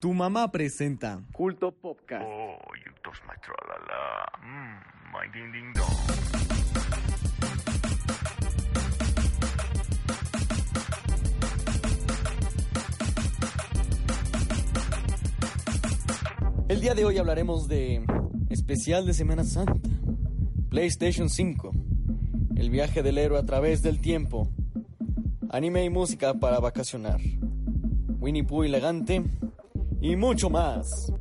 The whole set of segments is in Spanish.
Tu mamá presenta Culto Podcast. Oh, you touch my tra-la-la. Mm, my ding ding dong. El día de hoy hablaremos de especial de Semana Santa, PlayStation 5, el viaje del héroe a través del tiempo, anime y música para vacacionar, Winnie Pooh elegante y mucho más.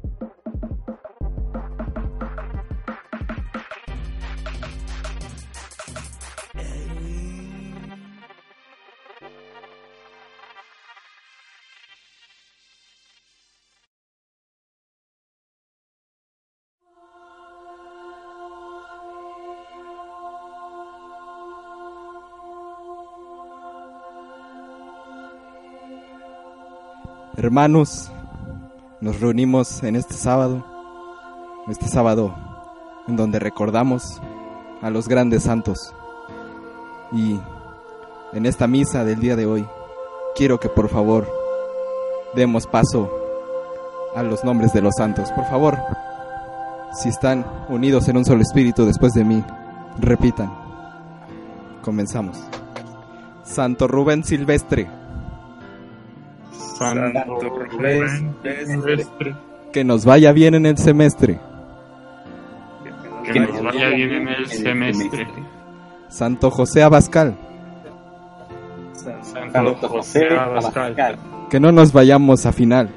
Hermanos, nos reunimos en este sábado, este sábado en donde recordamos a los grandes santos. Y en esta misa del día de hoy, quiero que por favor demos paso a los nombres de los santos. Por favor, si están unidos en un solo espíritu después de mí, repitan. Comenzamos. Santo Rubén Silvestre. Santo Rubén Que nos vaya bien en el semestre. que nos vaya bien en el semestre. Santo José Abascal. Santo José Abascal, Que no nos vayamos a final.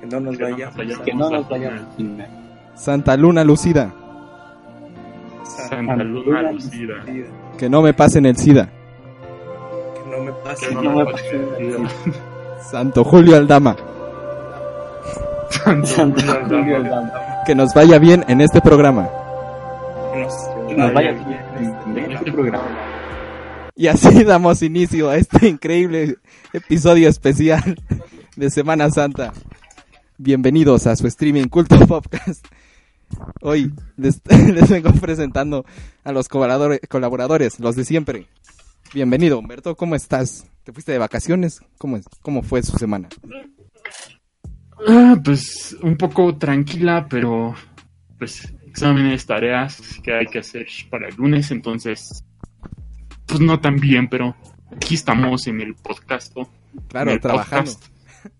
Que no nos que no nos vayamos que no a nos final. Santa Luna Lucida. Santa Luna Lucida, Que no me pasen el SIDA. Que no me pase. que no no me me pase el día. Santo Julio Aldama. Santo Julio Aldama, Que nos vaya bien en este programa. Que nos, que nos vaya bien en este programa. Y así damos inicio a este increíble episodio especial de Semana Santa. Bienvenidos a su streaming Culto Podcast. Hoy les, les vengo presentando a los colaboradores, colaboradores, los de siempre. Bienvenido, Humberto, ¿cómo estás? ¿Te fuiste de vacaciones? ¿Cómo, es? ¿Cómo fue su semana? Ah, pues un poco tranquila, pero pues exámenes, tareas que hay que hacer para el lunes, entonces pues no tan bien, pero aquí estamos en el podcast. Claro, en el trabajando. podcast,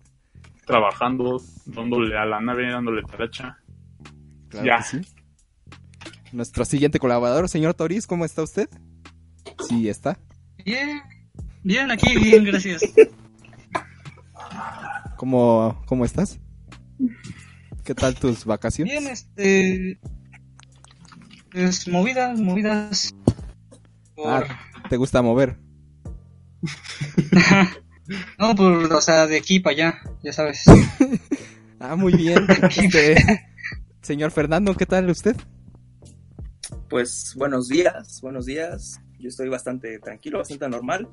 trabajando, dándole a la nave, dándole taracha. Claro Ya. que sí. Nuestro siguiente colaborador, señor Toriz, ¿cómo está usted? Sí, está. Bien, bien, aquí, bien, gracias. ¿Cómo, cómo estás? ¿Qué tal tus vacaciones? Bien, este. Pues movidas, movidas. Por... Ah, ¿te gusta mover? no, por, o sea, de aquí para allá, ya sabes. Ah, muy bien. Este, señor Fernando, ¿qué tal usted? Pues buenos días, buenos días. Yo estoy bastante tranquilo, bastante normal.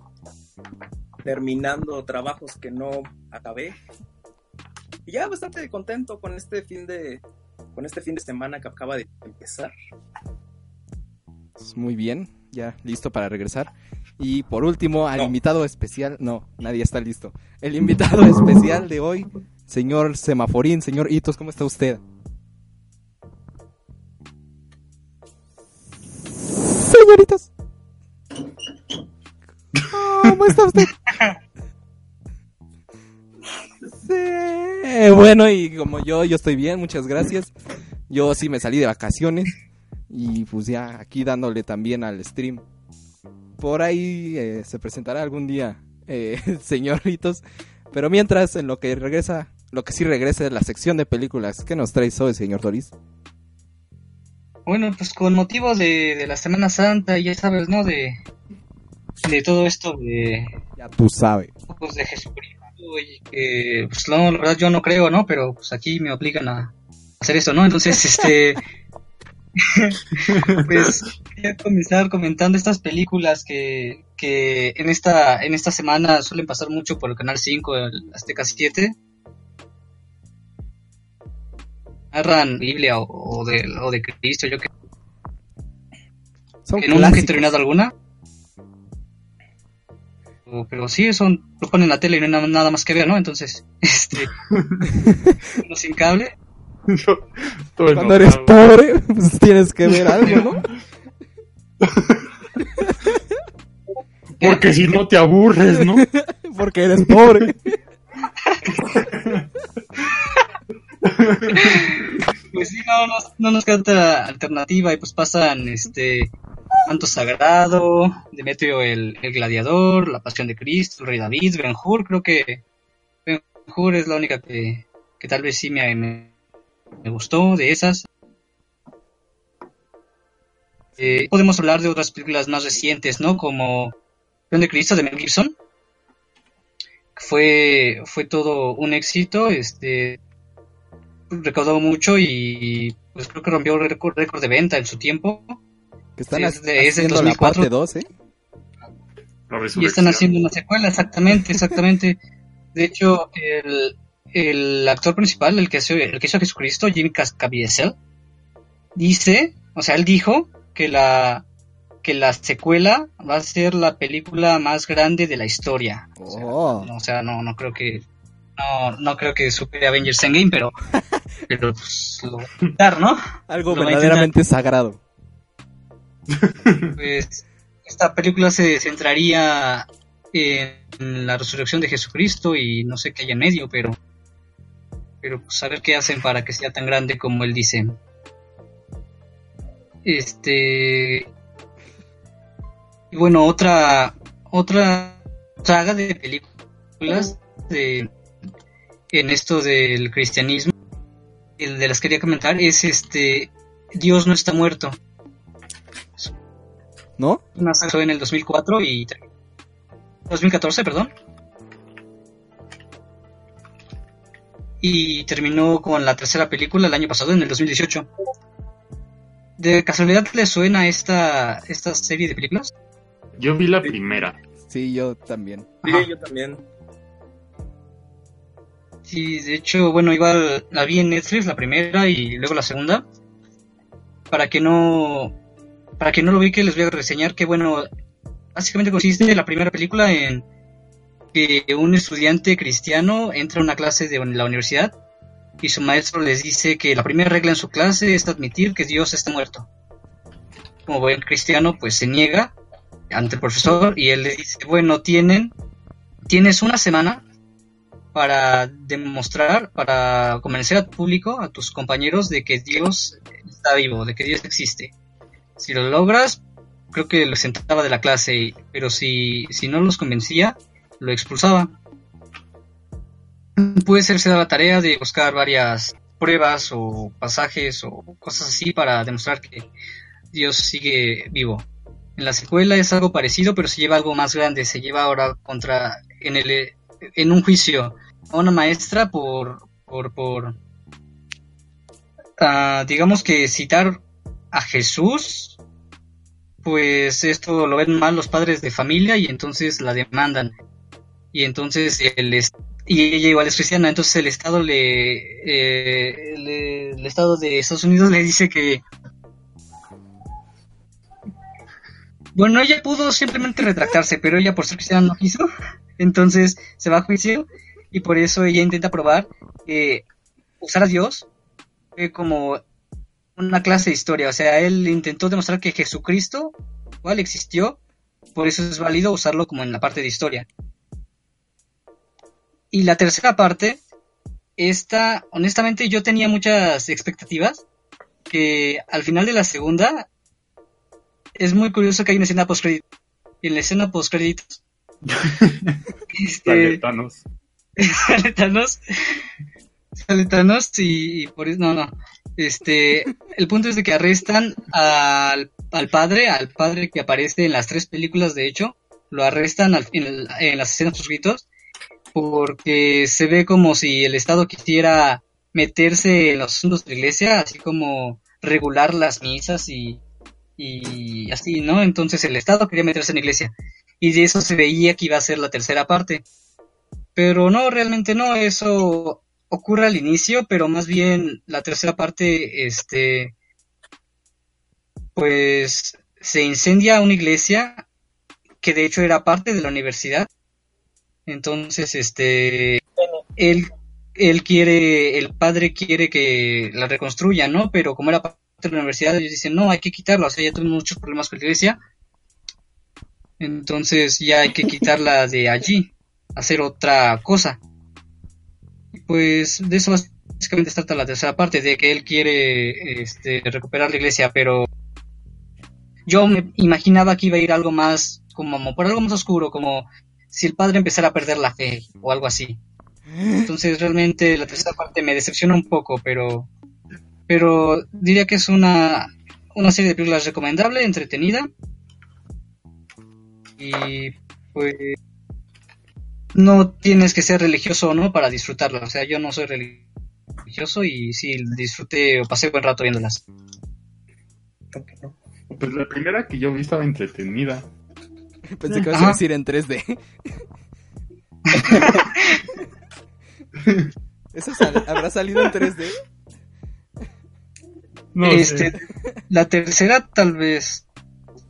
Terminando trabajos que no acabé. Y ya bastante contento con este fin de con este fin de semana que acaba de empezar. Pues Muy bien, ya listo para regresar. Y por último, al No. invitado especial, no, nadie está listo. El invitado especial de hoy, señor Semaforín, señor Hitos, ¿cómo está usted? Señoritas. ¿Cómo está usted? Sí, bueno, y como yo, yo estoy bien, muchas gracias. Yo sí me salí de vacaciones y pues ya aquí dándole también al stream. Por ahí eh, se presentará algún día, eh, señoritos. Pero mientras, en lo que regresa, lo que sí regresa es la sección de películas. ¿Qué nos traes hoy, señor Doris? Bueno, pues con motivo de, de la Semana Santa, ya sabes, ¿no? De, de todo esto de, Ya tú sabes. pues, de Jesucristo. Y que, pues no, la verdad yo no creo, ¿no? Pero pues aquí me obligan a hacer eso, ¿no? Entonces, este. pues quería comenzar comentando estas películas que, que en esta en esta semana suelen pasar mucho por el canal 5 el Azteca 7 narran Biblia o, o de o de Cristo yo que, Son que nunca he terminado alguna pero sí, eso lo ponen en la tele y no hay nada, más que ver, ¿no? Entonces, este, uno sin cable. Cuando eres pobre, pues tienes que ver algo, ¿no? Porque si no te aburres, ¿no? Porque eres pobre. Pues sí, no, no, no nos queda otra alternativa y pues pasan, este, Manto Sagrado, Demetrio el, el Gladiador, La Pasión de Cristo, el Rey David, Ben Hur, creo que Ben Hur es la única que, que tal vez sí me, me, me gustó de esas. Eh, podemos hablar de otras películas más recientes, ¿no? Como Pasión de Cristo de Mel Gibson. Fue, fue todo un éxito, este, recaudó mucho y pues creo que rompió récord, récord de venta en su tiempo. Que están Sí, es de- es haciendo la 2004. parte 2, ¿eh? La Y están haciendo una secuela, exactamente, exactamente. De hecho, el, el actor principal, el que, hizo, el que hizo Jesucristo, Jimmy Cas- Caviezel, dice, o sea, él dijo que la que la secuela va a ser la película más grande de la historia. O sea, Oh. no, o sea, no, no creo que no, no creo que supere Avengers Endgame, pero pero pues lo va a intentar, ¿no? Algo Lo verdaderamente sagrado. pues esta película se centraría en la resurrección de Jesucristo y no sé qué hay en medio, pero pero pues qué hacen para que sea tan grande como él dice. Este y bueno, otra otra saga de películas de en esto del cristianismo el de las que quería comentar es este Dios no está muerto. ¿No? Una saga en el 2004 y 2014, perdón. Y terminó con la tercera película el año pasado, en el 2018. ¿De casualidad le suena esta, esta serie de películas? Yo vi la primera. Sí, yo también. Sí, Ajá. yo también. Sí, de hecho, bueno, igual la vi en Netflix, la primera y luego la segunda. Para que no, para que no lo vi, que les voy a reseñar que, bueno, básicamente consiste la primera película en que un estudiante cristiano entra a una clase de la universidad y su maestro les dice que la primera regla en su clase es admitir que Dios está muerto. Como buen cristiano, pues se niega ante el profesor y él le dice, bueno, tienen, tienes una semana para demostrar, para convencer al público, a tus compañeros, de que Dios está vivo, de que Dios existe. Si lo logras, creo que lo sentaba de la clase, pero si, si no los convencía, lo expulsaba. Puede ser se da la tarea de buscar varias pruebas o pasajes o cosas así para demostrar que Dios sigue vivo. En la secuela es algo parecido, pero se lleva algo más grande. Se lleva ahora contra en el en un juicio a una maestra por por por ah, digamos que citar a Jesús. Pues esto lo ven mal los padres de familia y entonces la demandan. Y entonces el y ella igual es cristiana, entonces el estado le, eh, le- el estado de Estados Unidos le dice que Bueno, ella pudo simplemente retractarse, pero ella por ser cristiana no quiso. Entonces se va a juicio y por eso ella intenta probar que usar a Dios fue como una clase de historia. O sea, él intentó demostrar que Jesucristo igual existió, por eso es válido usarlo como en la parte de historia. Y la tercera parte, esta, honestamente yo tenía muchas expectativas, que al final de la segunda es muy curioso que hay una escena post Y en la escena post créditos Sale Thanos. sale y, y por no, no. Este, el punto es de que arrestan al, al padre, al padre que aparece en las tres películas, de hecho, lo arrestan al- en, en las escenas post porque se ve como si el Estado quisiera meterse en los asuntos de la iglesia, así como regular las misas y, y así, ¿no? Entonces el Estado quería meterse en la iglesia y de eso se veía que iba a ser la tercera parte. Pero no, realmente no, eso ocurre al inicio, pero más bien la tercera parte, este, pues se incendia una iglesia que de hecho era parte de la universidad Entonces, este, él, él quiere, el padre quiere que la reconstruya, ¿no? Pero como era parte de la universidad, ellos dicen, no, hay que quitarla, o sea, ya tuvimos muchos problemas con la iglesia, entonces ya hay que quitarla de allí, hacer otra cosa. Pues de eso básicamente trata la tercera parte, de que él quiere este, recuperar la iglesia, pero yo me imaginaba que iba a ir algo más, como por algo más oscuro, como si el padre empezara a perder la fe o algo así. Entonces realmente la tercera parte me decepciona un poco, pero pero diría que es una, una serie de películas recomendable, entretenida. Y pues no tienes que ser religioso o no para disfrutarla. O sea, yo no soy religioso y sí disfruté o pasé buen rato viéndolas. Pues la primera que yo vi estaba entretenida. Pensé que ibas a decir en 3D. ¿Eso sal- habrá salido en 3D? No este, sé. la tercera tal vez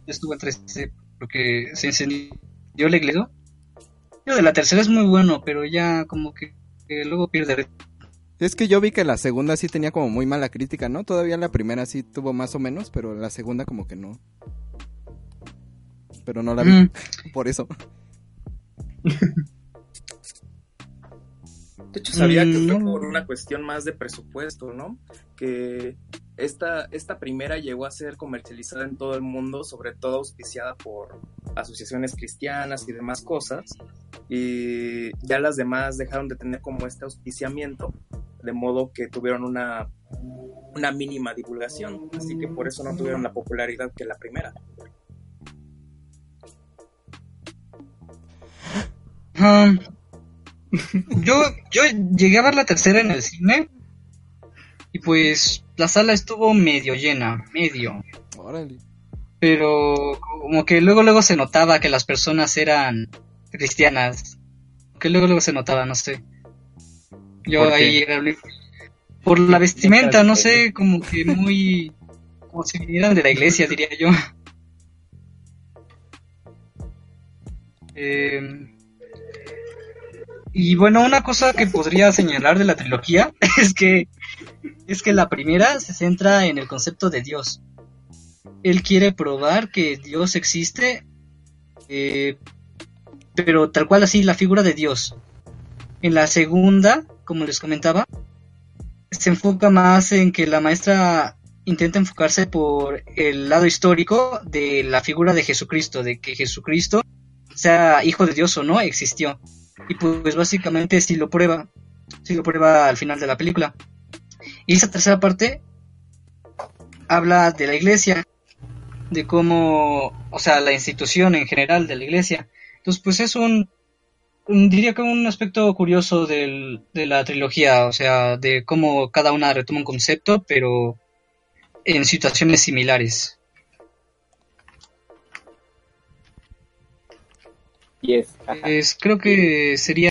estuvo en 3D porque se encendió el iglesia. De la tercera es muy bueno, pero ya como que, que luego pierde. Es que yo vi que la segunda sí tenía como muy mala crítica, ¿no? Todavía la primera sí tuvo más o menos, pero la segunda como que no. Pero no la vi, Mm, por eso. De hecho, sabía que Mm, fue no. por una cuestión más de presupuesto, ¿no? Que esta, esta primera llegó a ser comercializada en todo el mundo, sobre todo auspiciada por asociaciones cristianas y demás cosas. Y ya las demás dejaron de tener como este auspiciamiento, de modo que tuvieron una, una mínima divulgación. Así que por eso no tuvieron la popularidad que la primera. ah, yo, yo llegué a ver la tercera en el cine y pues la sala estuvo medio llena, medio. Órale. pero como que luego luego se notaba que las personas eran cristianas. Que luego luego se notaba no sé. Yo ahí era el- por la vestimenta no sé como que muy como si vinieran de la iglesia diría yo. Eh, y bueno una cosa que podría señalar de la trilogía es que es que la primera se centra en el concepto de Dios él quiere probar que Dios existe, eh, pero tal cual así la figura de Dios. En la segunda, como les comentaba, se enfoca más en que la maestra intenta enfocarse por el lado histórico de la figura de Jesucristo, de que Jesucristo, sea hijo de Dios o no, existió. Y pues básicamente si lo prueba, si lo prueba al final de la película. Y esa tercera parte habla de la iglesia, de cómo, o sea, la institución en general de la iglesia. Entonces, pues es un, diría que un aspecto curioso del- de la trilogía, o sea, de cómo cada una retoma un concepto, pero en situaciones similares. Yes. Pues creo que sería...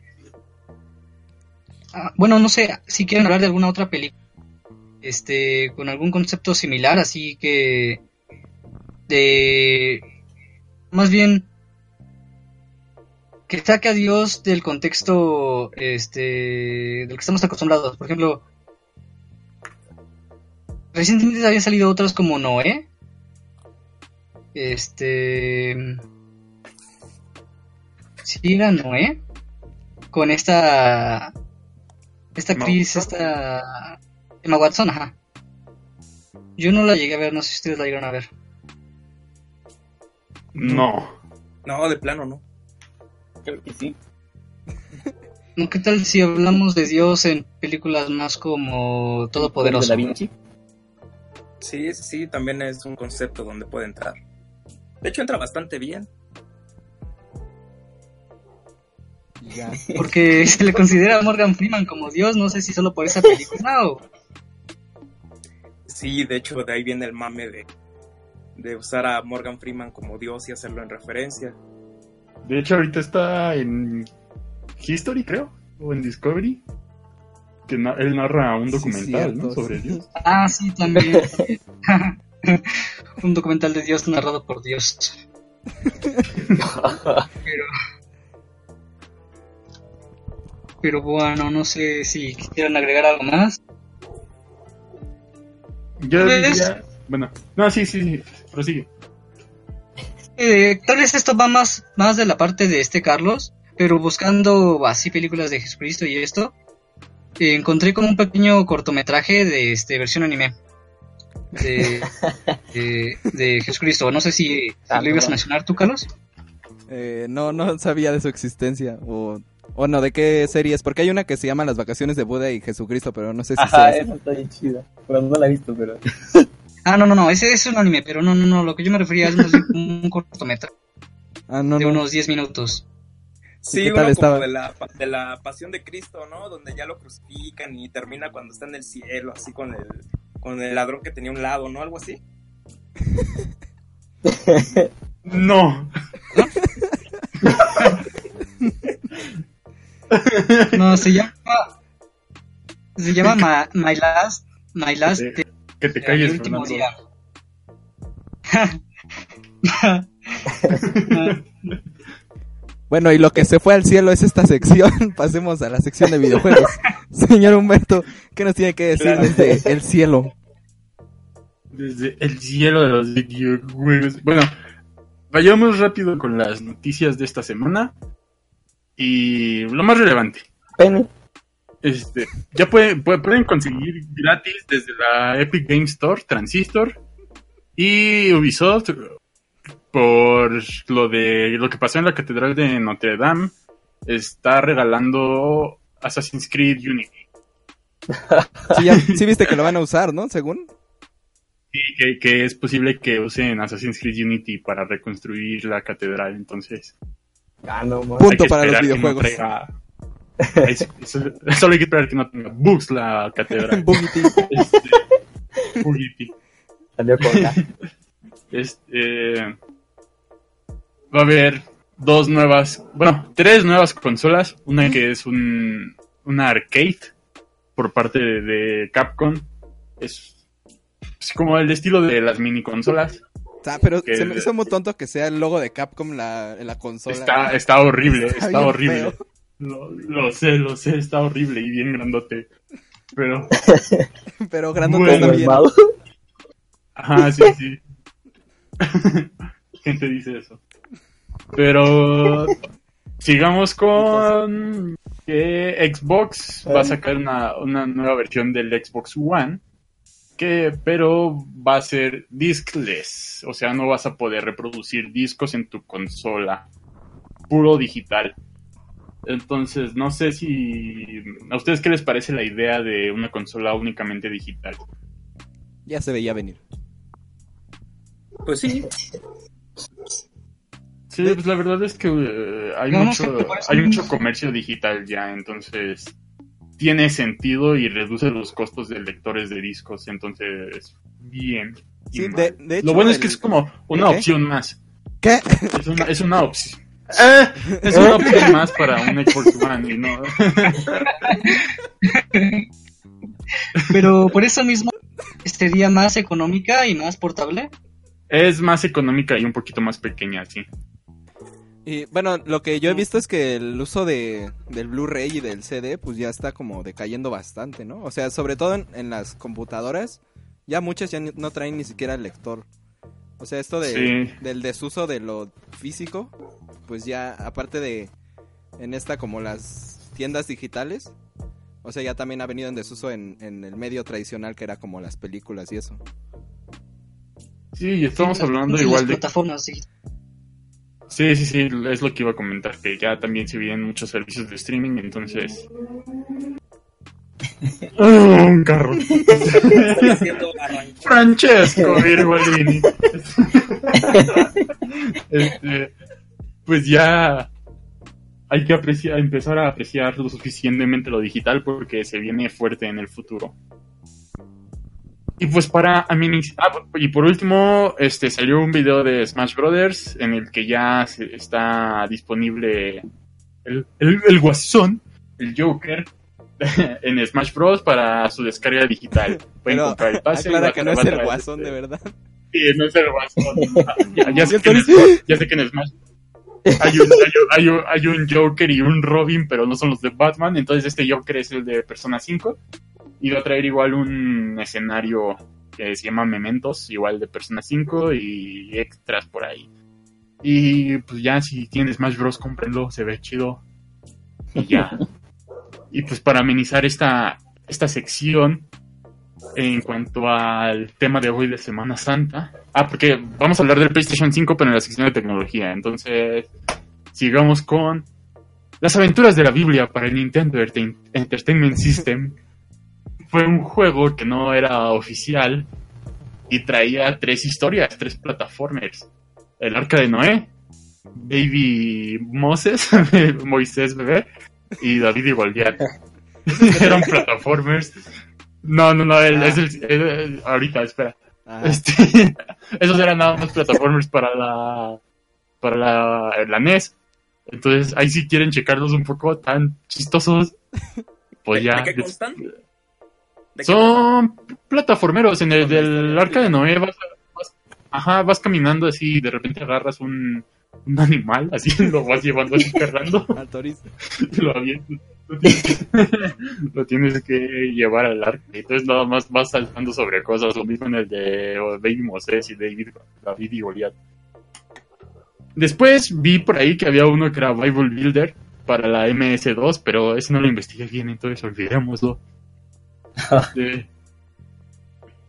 Ah, bueno, no sé si quieren hablar de alguna otra película, este, con algún concepto similar, así que de, más bien, que saque a Dios del contexto, este, del que estamos acostumbrados. Por ejemplo, recientemente habían salido otras como Noé, este, Noé, con esta, esta actriz, esta Emma Watson, ajá. Yo no la llegué a ver, no sé si ustedes la llegaron a ver. No. No, de plano no. Creo que sí. ¿No? ¿Qué tal si hablamos de Dios en películas más como Todopoderoso? Da Vinci. Sí, sí, sí, también es un concepto donde puede entrar. De hecho, entra bastante bien. Porque se le considera a Morgan Freeman como Dios, no sé si solo por esa película o... Sí, de hecho, de ahí viene el mame de, de usar a Morgan Freeman como Dios y hacerlo en referencia. De hecho, ahorita está en History, creo, o en Discovery. Que na- él narra un Sí, documental, ¿no? Sobre sí. Dios. Ah, sí, también. Un documental de Dios narrado por Dios. Pero, Pero bueno, no sé si quisieran agregar algo más. Yo ¿Ves? diría... Bueno, no, sí, sí, sí, prosigue. Eh, tal vez esto va más, más de la parte de este Carlos, pero buscando así películas de Jesucristo y esto, eh, encontré como un pequeño cortometraje de este versión anime de, de, de Jesucristo. No sé si, si Ah, lo ibas a no. mencionar tú, Carlos. Eh, no, no sabía de su existencia. O, o no, ¿de qué series? Porque hay una que se llama Las vacaciones de Buda y Jesucristo, pero no sé si Ajá, sea esa. esa está bien chida. Pero no la he visto, pero. Ah, no, no, no, ese es un anime, pero no, no, no, lo que yo me refería es más un cortometraje Ah, no, de no. unos 10 minutos. Sí, qué uno tal como estaba? de la, de la pasión de Cristo, ¿no? Donde ya lo crucifican y termina cuando está en el cielo, así con el, con el ladrón que tenía un lado, ¿no? Algo así. No. No, se llama. Se llama Ma- My Last. My Last. Sí. Day, Que te calles, último Fernando. día. Bueno, y lo que se fue al cielo es esta sección. Pasemos a la sección de videojuegos. Señor Humberto, ¿qué nos tiene que decir Claro. desde el cielo? Desde el cielo de los videojuegos. Bueno, vayamos rápido con las noticias de esta semana. Y lo más relevante. Penny. Este, ya pueden, pu- pueden conseguir gratis desde la Epic Game Store, Transistor y Ubisoft por lo de lo que pasó en la Catedral de Notre Dame. Está regalando Assassin's Creed Unity. Sí, ya- sí viste que lo van a usar, ¿no? Según. Que, que es posible que usen Assassin's Creed Unity para reconstruir la catedral. Entonces, Ah, no. Punto para los no videojuegos. traiga- solo hay que esperar que no tenga bugs la catedral. Bugity. Este, Bugity. Salió con la. Este, va a haber dos nuevas, bueno, tres nuevas consolas. Una que es un, una arcade por parte de, de Capcom. Es, es como el estilo de las mini consolas. O sea, pero Que- se me hizo muy tonto que sea el logo de Capcom la, en la consola. Está, está horrible, Está está, bien horrible. Lo, lo sé, lo sé, está horrible y bien grandote. Pero, Pero grandote Bueno, también. Malvado. ajá, sí, sí. Gente dice eso. Pero sigamos con que Xbox va a sacar una, una nueva versión del Xbox One. Que, pero va a ser diskless. O sea, no vas a poder reproducir discos en tu consola. Puro digital. Entonces, no sé si. ¿A ustedes qué les parece la idea de una consola únicamente digital? Ya se veía venir. Pues sí, Sí, pues la verdad es que eh, hay, No, no mucho, sé, hay mucho comercio digital ya, entonces tiene sentido y reduce los costos de lectores de discos, entonces bien. y Sí, mal. de, de hecho. Lo bueno es que es como una ¿Qué? opción más. ¿Qué? Es una, es una opción. ¡Eh! Es una opción más para un Xbox One y no. Pero por eso mismo sería más económica y más portable. Es más económica y un poquito más pequeña, sí. Y bueno, lo que yo he visto es que el uso de, del Blu-ray y del CD, pues ya está como decayendo bastante, ¿no? O sea, sobre todo en, en las computadoras, ya muchas ya no traen ni siquiera el lector. O sea, esto de, Sí. del desuso de lo físico, pues ya, aparte de en esta como las tiendas digitales, o sea, ya también ha venido en desuso en, en el medio tradicional que era como las películas y eso. Sí, y estamos Sí, las- hablando las igual de plataformas sí. Sí, sí, sí, es lo que iba a comentar, que ya también se vienen muchos servicios de streaming, entonces... ¡Ah, un carro! Francesco Virgolini. Este, pues ya hay que apreciar, empezar a apreciar lo suficientemente lo digital porque se viene fuerte en el futuro. Y pues para ameniz- ah, y por último, este salió un video de Smash Brothers en el que ya se- está disponible el, el, el guasón, el Joker, en Smash Bros. para su descarga digital. Pueden Pero comprar el pase. va- que no es el guasón de verdad. Sí, no es el guasón. ya, ya sé que en, ya sé que en Smash hay, un, hay, un, hay un Joker y un Robin, pero no son los de Batman. Entonces este Joker es el de Persona 5. Va a traer igual un escenario que se llama Mementos, igual de Persona 5 y extras por ahí. Y pues ya si tienes Smash Bros, cómprenlo, se ve chido. Y ya. y pues para amenizar esta, esta sección, en cuanto al tema de hoy de Semana Santa. Ah, porque vamos a hablar del PlayStation 5, pero en la sección de tecnología. Entonces, sigamos con las aventuras de la Biblia para el Nintendo Enter- Entertainment System. Fue un juego que no era oficial y traía tres historias, tres plataformers. El Arca de Noé, Baby Moses, Moisés bebé y David y Goliat. Eran plataformers. No, no, no, el- Ah. es el, el- ahorita, espera. Ah, Este, esos eran nada más plataformers para la para la, la NES. Entonces, ahí si quieren checarlos un poco tan chistosos, pues ¿De- ya. de qué des- constan? ¿De qué Son plataformeros. En el del Arca de Noé vas, vas- ajá, vas caminando así y de repente agarras un, un animal, así lo vas llevando así cargando al y lo tienes, que llevar al arca. Entonces nada más vas saltando sobre cosas. Lo mismo en el de Baby Moses y David, David y Goliat. Después vi por ahí que había uno que era Bible Builder para la MS2, pero ese no lo investigué bien, entonces olvidémoslo. De-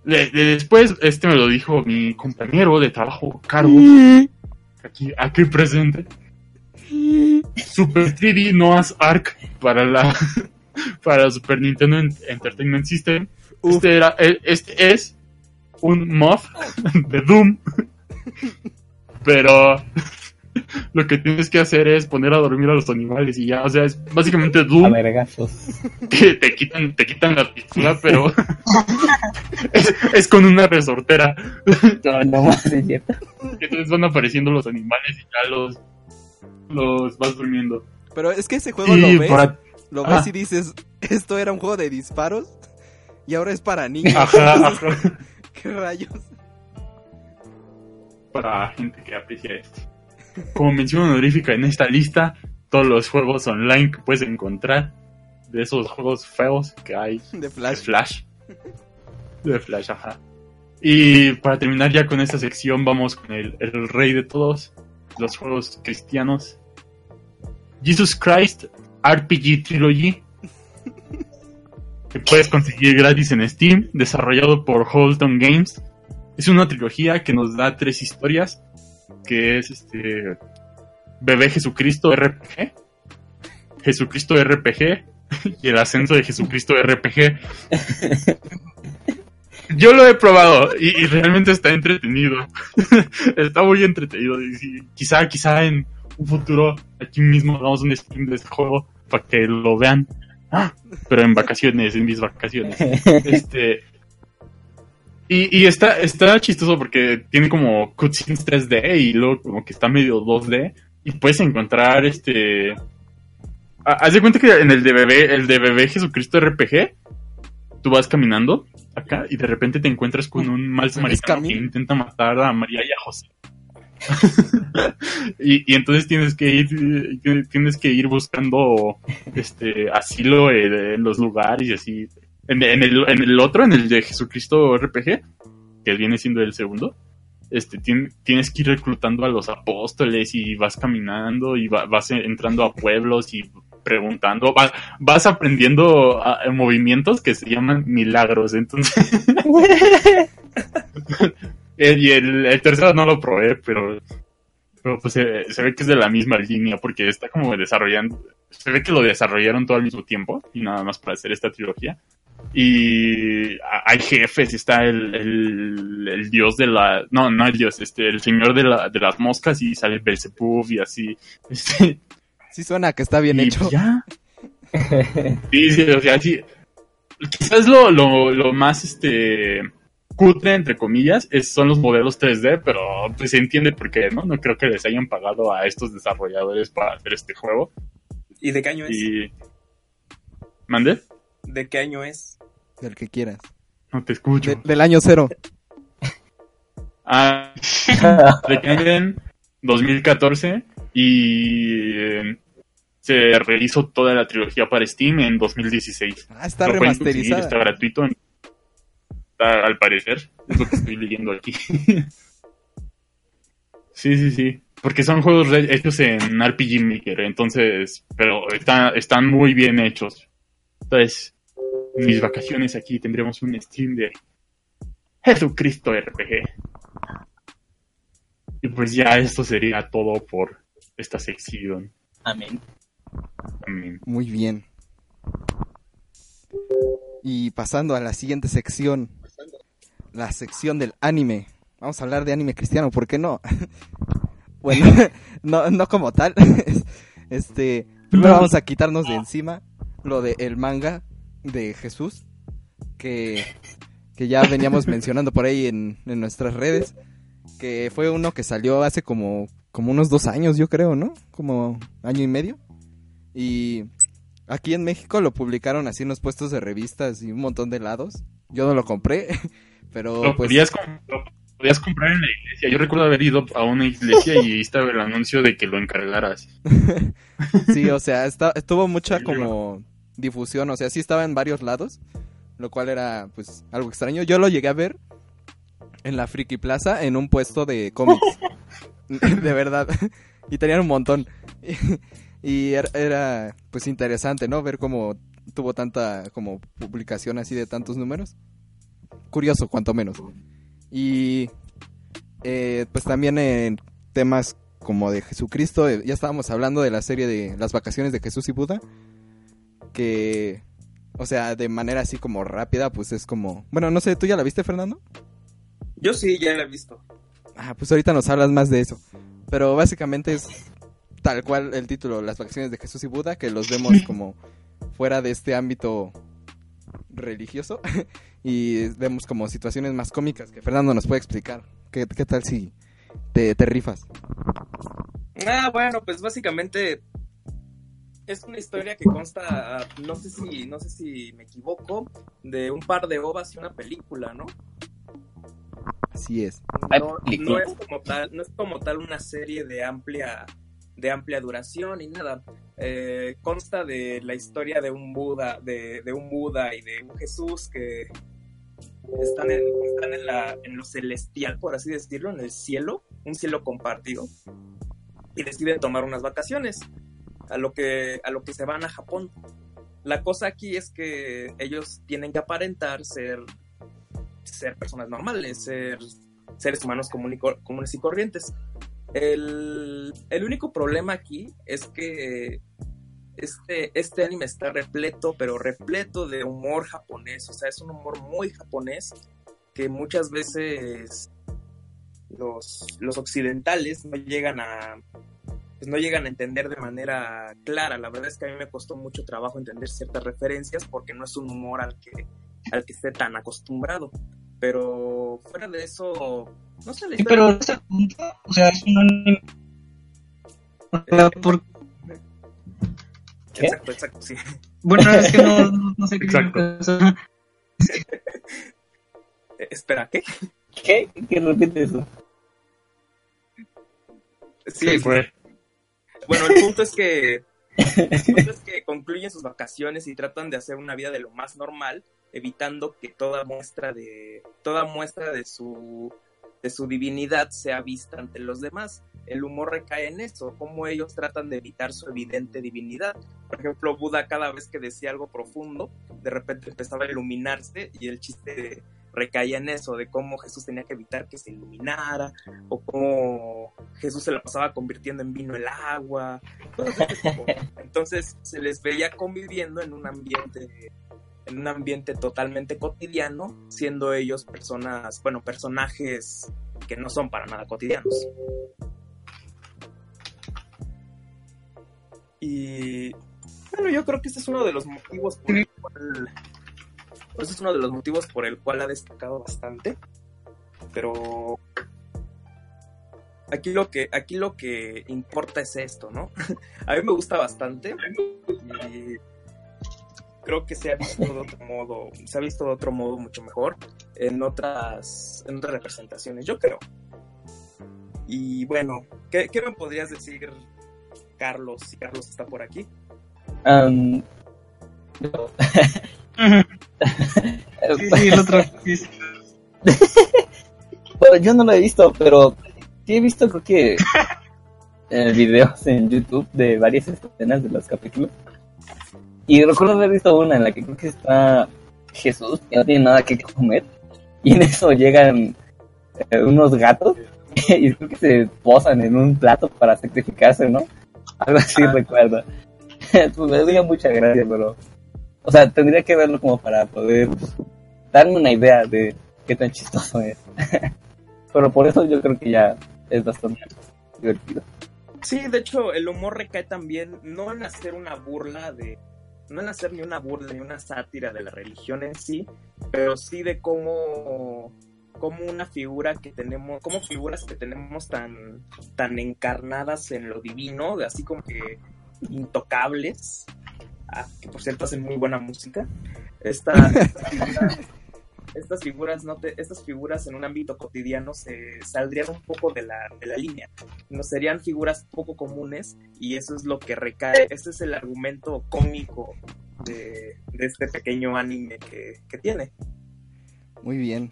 de- de- después, este me lo dijo mi compañero de trabajo, Cargo, aquí, aquí presente. Super 3D Noah's Ark para la para Super Nintendo En- Entertainment System. Uf. Este, era, e- este es un mod de Doom. Pero lo que tienes que hacer es poner a dormir a los animales y ya, o sea, es básicamente A Doom que te quitan, te quitan la pistola, pero es, es con una resortera. No, no más, es cierto. Entonces van apareciendo los animales y ya los, los vas durmiendo. Pero es que ese juego Y lo ves, para, lo Ah. ves y dices, esto era un juego de disparos y ahora es para niños. ajá, ajá. ¿Qué rayos? para gente que aprecia esto. Como mención honorífica en esta lista, todos los juegos online que puedes encontrar, de esos juegos feos que hay De de Flash. Flash. De Flash, ajá. Y para terminar ya con esta sección, vamos con el, el rey de todos, los juegos cristianos. Jesus Christ RPG Trilogy. Que puedes conseguir gratis en Steam, desarrollado por Holton Games. Es una trilogía que nos da tres historias, que es este Bebé Jesucristo RPG, Jesucristo RPG y el ascenso de Jesucristo RPG. Yo lo he probado y, y realmente está entretenido. está muy entretenido. Y quizá, quizá en un futuro aquí mismo hagamos un stream de este juego para que lo vean. Ah, pero en vacaciones, en mis vacaciones. Este. Y, y está, está chistoso porque tiene como cutscenes 3D y luego como que está medio 2D. Y puedes encontrar este. Haz de cuenta que en el de bebé, el de bebé Jesucristo RPG, tú vas caminando acá y de repente te encuentras con un mal samaritano que intenta matar a María y a José. y, y entonces tienes que ir tienes que ir buscando este asilo en, en los lugares y así en, el, otro en el de Jesucristo RPG que viene siendo el segundo este tien- tienes que ir reclutando a los apóstoles y vas caminando y va- vas entrando a pueblos y preguntando va- vas aprendiendo movimientos que se llaman milagros entonces y el, tercero no lo probé, pero, pues se ve que es de la misma línea, porque está como desarrollando, se ve que lo desarrollaron todo al mismo tiempo, y nada más para hacer esta trilogía. Y hay jefes, está el, el, el dios de la, no, no el dios, este, el señor de, la, de las moscas, y sale Belzebub y así. Este, Sí suena que está bien y hecho. ya. Sí, sí, o sea, sí. Quizás lo, lo, lo más este cutre, entre comillas, es, son los modelos 3D, pero pues se entiende por qué, ¿no? No creo que les hayan pagado a estos desarrolladores para hacer este juego. ¿Y de qué año es? Y. ¿Mande? ¿De qué año es? Del que quieras. No te escucho. De- del año cero. Ah, de que en 2014 Y eh, se rehizo toda la trilogía para Steam en 2016. Ah, está Lo remasterizada. Está gratuito. Está, al parecer. Es lo que estoy leyendo aquí. sí, sí, sí. Porque son juegos hechos en RPG Maker. Entonces, pero está- están muy bien hechos. Entonces, en mis vacaciones aquí tendremos un Steam de Jesucristo RPG. Y pues ya esto sería todo por esta sección. Amén. Amén. Muy bien. Y pasando a la siguiente sección, la sección del anime. Vamos a hablar de anime cristiano, ¿por qué no? bueno, no, no como tal. este, primero vamos a quitarnos de encima lo de el manga de Jesús, que, que ya veníamos mencionando por ahí en, en nuestras redes, que fue uno que salió hace como, como unos dos años, yo creo, ¿no? Como año y medio. Y aquí en México lo publicaron así en los puestos de revistas y un montón de lados. Yo no lo compré, pero Lo, pues podías, lo podías comprar en la iglesia. Yo recuerdo haber ido a una iglesia y estaba el anuncio de que lo encargaras. sí, o sea, está, tuvo mucha como difusión, o sea, sí estaba en varios lados, lo cual era pues algo extraño. Yo lo llegué a ver en la Friki Plaza en un puesto de cómics. de verdad. y tenían un montón. y era, era, pues interesante, ¿no? Ver cómo tuvo tanta como publicación así de tantos números. Curioso, cuanto menos. Y eh, pues también en temas como de Jesucristo, eh, ya estábamos hablando de la serie de las vacaciones de Jesús y Buda, que, o sea, de manera así como rápida, pues es como, bueno, no sé, ¿tú ya la viste, Fernando? Yo sí, ya la he visto. Ah, pues ahorita nos hablas más de eso. Pero básicamente es tal cual el título, las vacaciones de Jesús y Buda, que los vemos como fuera de este ámbito religioso y vemos como situaciones más cómicas que Fernando nos puede explicar. ¿Qué, qué tal si te, te rifas? Ah, bueno, pues básicamente es una historia que consta, no sé si, no sé si me equivoco, de un par de ovas y una película, ¿no? Así es. No, es como tal, no es como tal una serie de amplia, de amplia duración ni nada. Eh, consta de la historia de un Buda, de, de un Buda y de un Jesús que están en, están en la, en lo celestial, por así decirlo, en el cielo, un cielo compartido, y deciden tomar unas vacaciones, a lo que, a lo que se van a Japón. La cosa aquí es que ellos tienen que aparentar ser, ser personas normales, ser seres humanos comunes y corrientes. El, el único problema aquí es que este, este anime está repleto, pero repleto de humor japonés. O sea, es un humor muy japonés que muchas veces los, los occidentales no llegan a pues no llegan a entender de manera clara. La verdad es que a mí me costó mucho trabajo entender ciertas referencias porque no es un humor al que, al que esté tan acostumbrado. Pero fuera de eso, no sé, Sí, pero ese punto, o sea, es un por- ¿Qué? Exacto, exacto, sí. Bueno, es que no, no- no sé qué Exacto. Eh, Espera, ¿qué? ¿Qué? ¿Qué repite eso? Sí, fue. Bueno, el punto es que que concluyen sus vacaciones y tratan de hacer una vida de lo más normal, evitando que toda muestra de toda muestra de su de su divinidad sea vista ante los demás. El humor recae en eso, cómo ellos tratan de evitar su evidente divinidad. Por ejemplo, Buda cada vez que decía algo profundo, de repente empezaba a iluminarse y el chiste recaía en eso, de cómo Jesús tenía que evitar que se iluminara, o cómo Jesús se la pasaba convirtiendo en vino el agua. Entonces se les veía conviviendo en un ambiente en un ambiente totalmente cotidiano, siendo ellos personas, bueno, personajes que no son para nada cotidianos. Y bueno, yo creo que ese es uno de los motivos por el cual ese es uno de los motivos por el cual ha destacado bastante. Pero aquí lo que aquí lo que importa es esto, ¿no? A mí me gusta bastante y creo que se ha visto de otro modo, se ha visto de otro modo mucho mejor en otras en otras representaciones, yo creo. Y bueno, ¿qué, qué me podrías decir Carlos, si Carlos está por aquí. Sí, sí, el otro. bueno, yo no lo he visto, pero sí he visto, creo que eh, videos en YouTube de varias escenas de los capítulos. Y recuerdo haber visto una en la que creo que está Jesús, que no tiene nada que comer. Y en eso llegan eh, unos gatos y creo que se posan en un plato para sacrificarse, ¿no? Algo así Ah. recuerdo. pues me dio mucha gracia, pero... O sea, tendría que verlo como para poder darme una idea de qué tan chistoso es. pero por eso yo creo que ya es bastante divertido. Sí, de hecho, el humor recae también no en hacer una burla de. No en hacer ni una burla ni una sátira de la religión en sí, pero sí de cómo. Como una figura que tenemos, como figuras que tenemos tan, tan encarnadas en lo divino, así como que intocables, ah, que por cierto hacen muy buena música. Esta, estas figuras, estas figuras no te- estas figuras en un ámbito cotidiano se saldrían un poco de la, de la línea no serían figuras poco comunes y eso es lo que recae, este es el argumento cómico de, de este pequeño anime que, que tiene. Muy bien.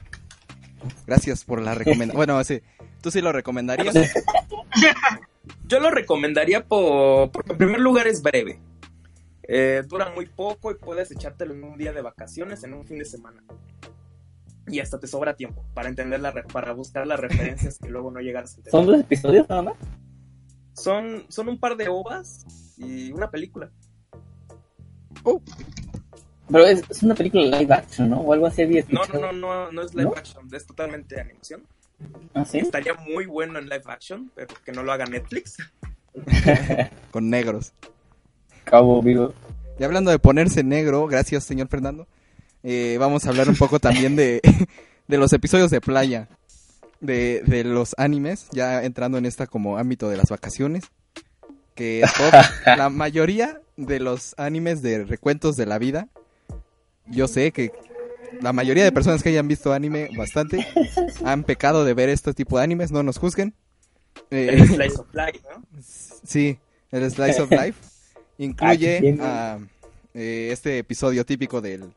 Gracias por la recomendación. Bueno, sí. ¿Tú sí lo recomendarías? Yo lo recomendaría por, porque en primer lugar es breve. Eh, dura muy poco y puedes echártelo en un día de vacaciones, en un fin de semana. Y hasta te sobra tiempo para entender la re- para buscar las referencias que luego no llegarás a entender. ¿Son dos episodios nada más? Son, son un par de ovas y una película. Pero es, es una película live action, ¿no? O algo así había No, no, no, no, no es live ¿No? action, es totalmente animación. ¿Ah, sí? Estaría muy bueno en live action, pero que no lo haga Netflix. Con negros. Cabo Vivo. Y hablando de ponerse negro, gracias señor Fernando, eh, vamos a hablar un poco también de, de los episodios de playa, de, de los animes, ya entrando en esta como ámbito de las vacaciones, que la mayoría de los animes de recuentos de la vida, yo sé que la mayoría de personas que hayan visto anime bastante han pecado de ver este tipo de animes, no nos juzguen. Eh, El Slice of Life, ¿no? Sí, el Slice of Life incluye Ah, a, eh, este episodio típico del,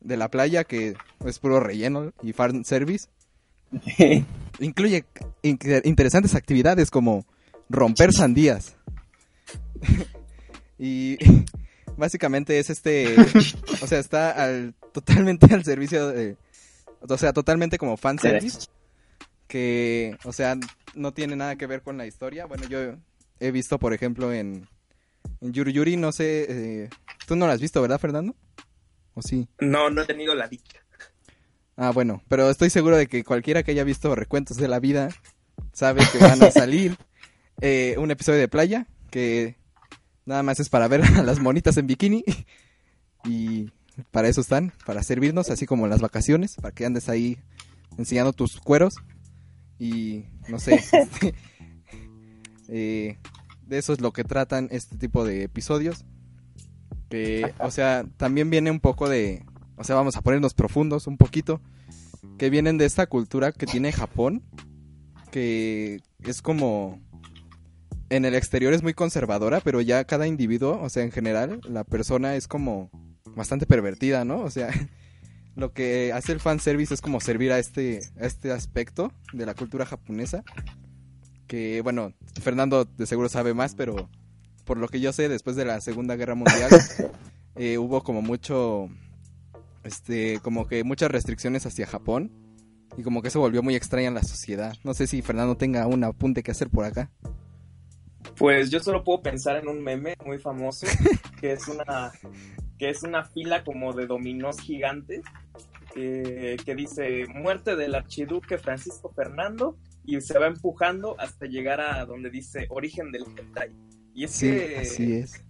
de la playa que es puro relleno y fan service. Incluye in- interesantes actividades como romper sandías. y básicamente es este, o sea, está al, totalmente al servicio de, o sea, totalmente como fan service que, o sea, no tiene nada que ver con la historia. Bueno, yo he visto, por ejemplo, en, en Yuri Yuri, no sé, eh, tú no lo has visto, ¿verdad, Fernando? ¿O sí? No, no he tenido la dicha. Ah, bueno, pero estoy seguro de que cualquiera que haya visto recuentos de la vida sabe que van a salir eh, un episodio de playa que nada más es para ver a las monitas en bikini y para eso están, para servirnos, así como las vacaciones, para que andes ahí enseñando tus cueros y no sé, eh, de eso es lo que tratan este tipo de episodios. Que, o sea, también viene un poco de, o sea, vamos a ponernos profundos un poquito, que vienen de esta cultura que tiene Japón, que es como, en el exterior es muy conservadora, pero ya cada individuo, o sea, en general, la persona es como bastante pervertida, ¿no? O sea, lo que hace el fanservice es como servir a este, a este aspecto de la cultura japonesa. Que bueno, Fernando de seguro sabe más, pero por lo que yo sé, después de la Segunda Guerra Mundial eh, hubo como mucho, este, como que muchas restricciones hacia Japón y como que eso volvió muy extraña en la sociedad. No sé si Fernando tenga un apunte que hacer por acá. Pues yo solo puedo pensar en un meme muy famoso, que es una, que es una fila como de dominós gigantes, que, que dice muerte del archiduque Francisco Fernando, y se va empujando hasta llegar a donde dice origen del hentai. Y es Sí, que, así es.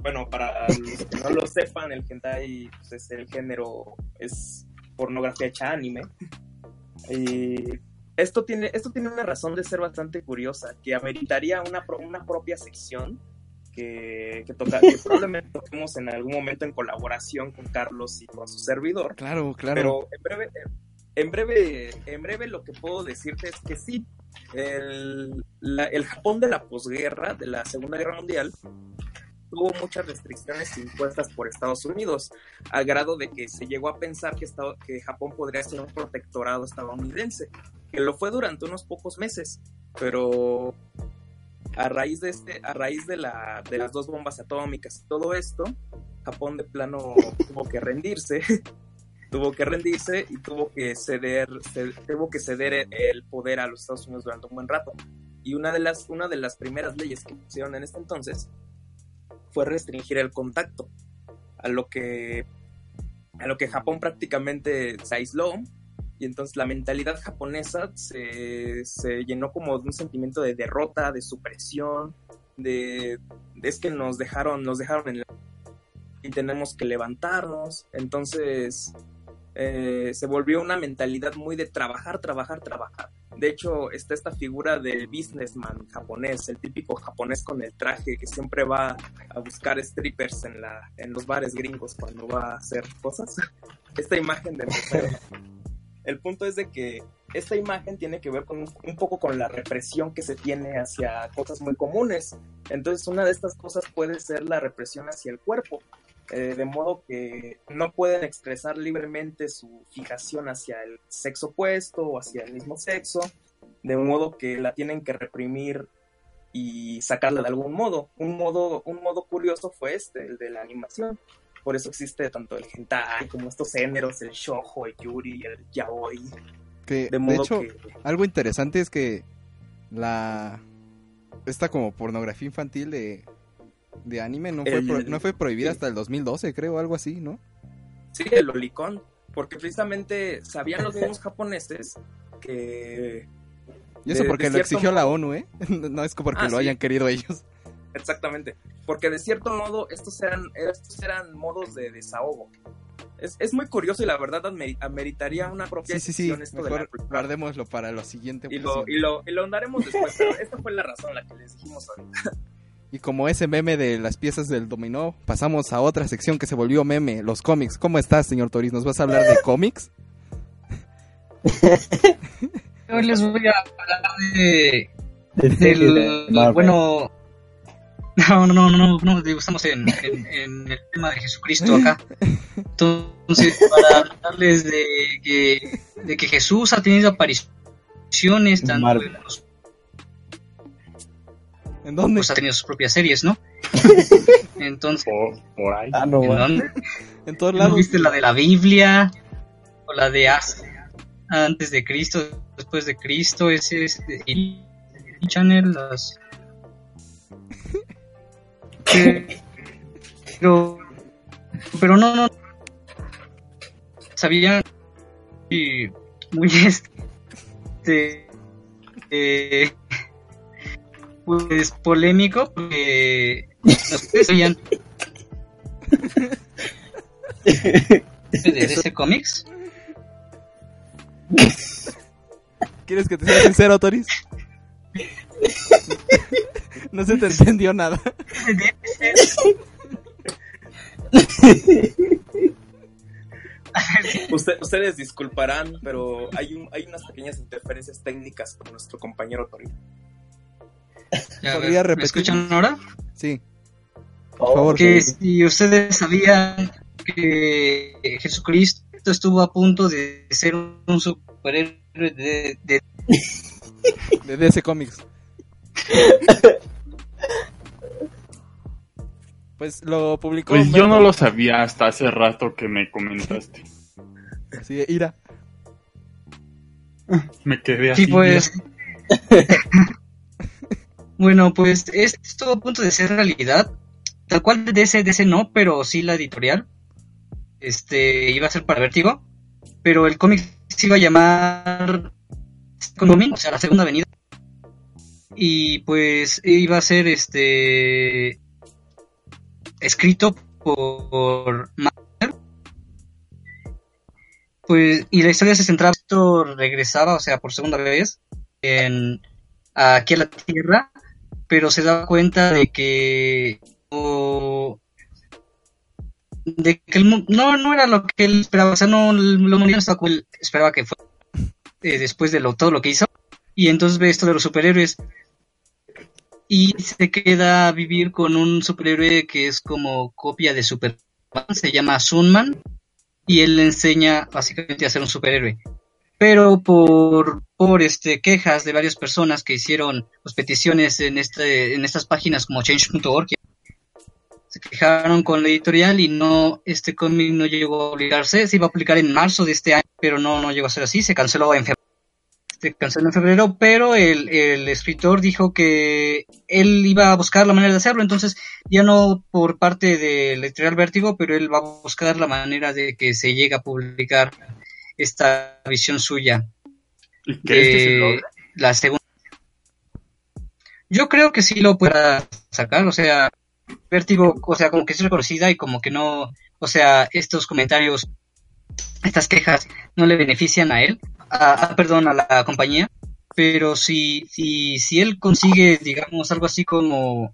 bueno, para los que no lo sepan, el hentai pues, es el género, es pornografía hecha anime. Y esto tiene, esto tiene una razón de ser bastante curiosa, que ameritaría una, pro- una propia sección que, que, toca, que probablemente toquemos en algún momento en colaboración con Carlos y con su servidor. Claro, claro. Pero en breve, en breve, en breve lo que puedo decirte es que sí, el, Japón de la posguerra, de la Segunda Guerra Mundial, tuvo muchas restricciones impuestas por Estados Unidos, al grado de que se llegó a pensar que Japón podría ser un protectorado estadounidense, que lo fue durante unos pocos meses, pero a raíz de este, a raíz de la, de las dos bombas atómicas y todo esto, Japón de plano tuvo que rendirse, tuvo que rendirse y tuvo que ceder, ce- tuvo que ceder el poder a los Estados Unidos durante un buen rato. Y una de las, una de las primeras leyes que pusieron en este entonces fue restringir el contacto, a lo que a lo que Japón prácticamente se aisló y entonces la mentalidad japonesa se, se llenó como de un sentimiento de derrota, de supresión, de, de es que nos dejaron, nos dejaron en la y tenemos que levantarnos. Entonces eh, se volvió una mentalidad muy de trabajar, trabajar, trabajar. De hecho, está esta figura del businessman japonés, el típico japonés con el traje que siempre va a buscar strippers en, los bares gringos cuando va a hacer cosas. Esta imagen de mujer. El punto es de que esta imagen tiene que ver con un poco con la represión que se tiene hacia cosas muy comunes. Entonces, una de estas cosas puede ser la represión hacia el cuerpo, eh, de modo que no pueden expresar libremente su fijación hacia el sexo opuesto o hacia el mismo sexo, de modo que la tienen que reprimir y sacarla de algún modo. Un modo, un modo curioso fue este, el de la animación. Por eso existe tanto el hentai como estos géneros, el shoujo, el yuri, el yaoi. Que, De hecho, que algo interesante es que la esta como pornografía infantil de, de anime no fue, El- pro- no fue prohibida sí. hasta el 2012, creo, algo así, ¿no? Sí, el lolicón. Porque precisamente sabían los mismos japoneses que. Y eso de- porque de lo exigió la ONU, ¿eh? No es porque Ah, lo sí. hayan querido ellos. Exactamente. Porque de cierto modo, estos eran, estos eran modos de desahogo. Es, es muy curioso y la verdad ameritaría una propia Sí, sí, sí. esto de la guardémoslo para lo siguiente. y lo, y, lo, y lo andaremos después, pero esta fue la razón la que les dijimos ahorita. Y como ese meme de las piezas del dominó, pasamos a otra sección que se volvió meme, los cómics. ¿Cómo estás, señor Toris? ¿Nos vas a hablar de cómics? Hoy les voy a hablar de, De series de del, bueno, no, no, no, no, no, estamos en, en, en el tema de Jesucristo acá. Entonces, para hablarles de que, de que Jesús ha tenido apariciones, tanto Marvel. en los- ¿En dónde? pues ha tenido sus propias series, ¿no? Entonces, Por, por ahí. Ah, no, ¿en dónde? En todos ¿No lados. viste la de la Biblia? ¿O la de antes de Cristo, después de Cristo? Ese es de Disney Channel, las... Pero, pero no, no. Sabía y muy este eh, pues polémico porque ustedes sabían de DC Comics ¿Quieres que te sea sincero, Toris? No se te entendió nada. Usted- ustedes disculparán, pero hay, un, hay unas pequeñas interferencias técnicas con nuestro compañero Torino. Ya, ¿Podría ¿Me escuchan ahora? Sí. Oh, favor. que sí. si ustedes sabían que Jesucristo estuvo a punto de ser un superhéroe de, de- De DC Comics. Pues lo publicó. Pues yo no lo sabía hasta hace rato que me comentaste. Así de ira. Me quedé así. Sí, pues. bueno, pues esto estuvo a punto de ser realidad. Tal cual de de ese no, pero sí la editorial. Este iba a ser para Vértigo. Pero el cómic se iba a llamar Coming, o sea, la segunda avenida. Y pues iba a ser este escrito por Marvel. Pues, y la historia se centraba, esto regresaba, o sea, por segunda vez, en aquí a la Tierra, pero se daba cuenta de que de que el no, no era lo que él esperaba, o sea, no, lo mundial no él esperaba que fuera eh, después de lo, todo lo que hizo, y entonces ve esto de los superhéroes y se queda a vivir con un superhéroe que es como copia de Superman, se llama Sunman y él le enseña básicamente a ser un superhéroe. Pero por, por este, quejas de varias personas que hicieron pues, peticiones en, este, en estas páginas como change.org, se quejaron con la editorial y no, este cómic no llegó a publicarse, se iba a publicar en marzo de este año, pero no, no llegó a ser así, se canceló en febrero se canceló en febrero, pero el, el, escritor dijo que él iba a buscar la manera de hacerlo, entonces ya no por parte del editorial Vértigo, pero él va a buscar la manera de que se llegue a publicar esta visión suya. ¿Y crees que se logra? La segunda. Yo creo que sí lo pueda sacar, o sea, Vértigo, o sea, como que es reconocida y como que no, o sea, estos comentarios, estas quejas no le benefician a él, a, a- perdón, a la compañía, pero si, si, si él consigue, digamos, algo así como,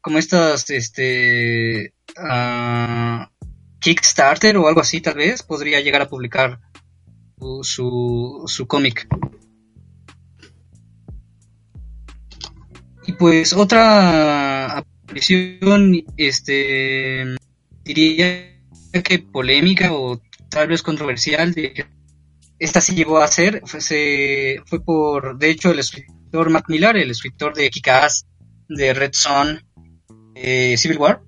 como estas, este, ah, Kickstarter o algo así, tal vez, podría llegar a publicar su, su, su cómic. Y pues otra aparición, este, diría que polémica o tal vez controversial, de, esta sí llegó a ser, fue, se- fue por, de hecho, el escritor Mac Millar, el escritor de Kick-Ass, de Red Son, eh, Civil War.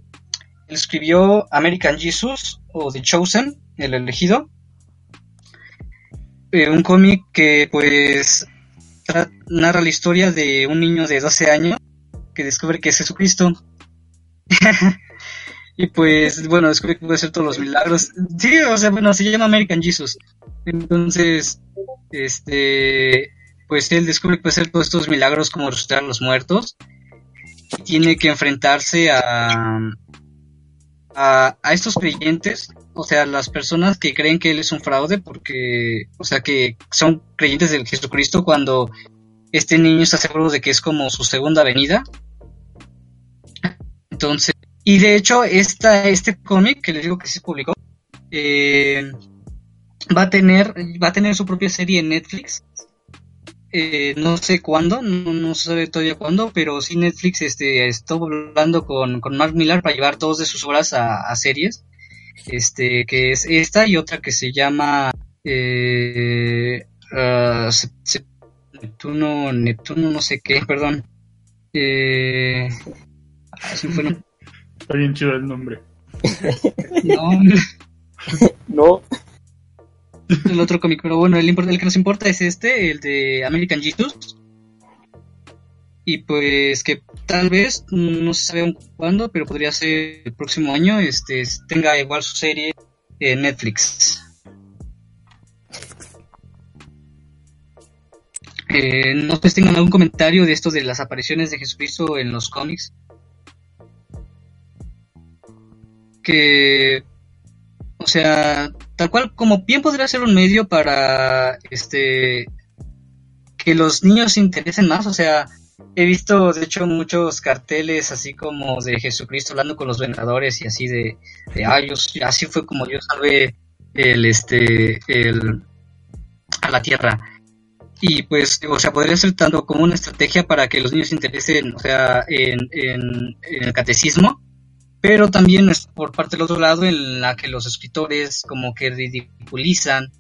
Escribió American Jesus o The Chosen, el elegido. Eh, un cómic que pues narra la historia de un niño de 12 años que descubre que es Jesucristo. y pues, bueno, descubre que puede hacer todos los milagros. Sí, o sea, bueno, se llama American Jesus. Entonces, este, pues él descubre que puede hacer todos estos milagros como resucitar a los muertos. Y tiene que enfrentarse a, a, estos creyentes, o sea, las personas que creen que él es un fraude porque, o sea, que son creyentes del Jesucristo cuando este niño está seguro de que es como su segunda venida. Entonces, y de hecho, esta, este cómic que les digo que se publicó, eh, va a tener, va a tener su propia serie en Netflix. Eh, no sé cuándo, no, no se sabe todavía cuándo, pero sí Netflix este, estuvo hablando con, con Mark Millar para llevar dos de sus obras a, a series. Este, que es esta y otra que se llama eh, ah, se- se- Neptuno, Neptuno no sé qué, perdón. Eh, ah, fue el Está bien chido el nombre. nombre. No, el otro cómic, pero bueno, el, que nos importa es este, el de American Jesus. Y pues que tal vez, no se sabe cuándo, pero podría ser el próximo año, este, tenga igual su serie en Netflix. Eh, no sé si tengan algún comentario de esto de las apariciones de Jesucristo en los cómics. Que, o sea, tal cual como bien podría ser un medio para este que los niños se interesen más, o sea, he visto de hecho muchos carteles así como de Jesucristo hablando con los vendedores y así de, de "Ah, así fue como yo salvé el este el a la tierra y pues o sea podría ser tanto como una estrategia para que los niños se interesen o sea en, en el catecismo pero también es por parte del otro lado en la que los escritores como que ridiculizan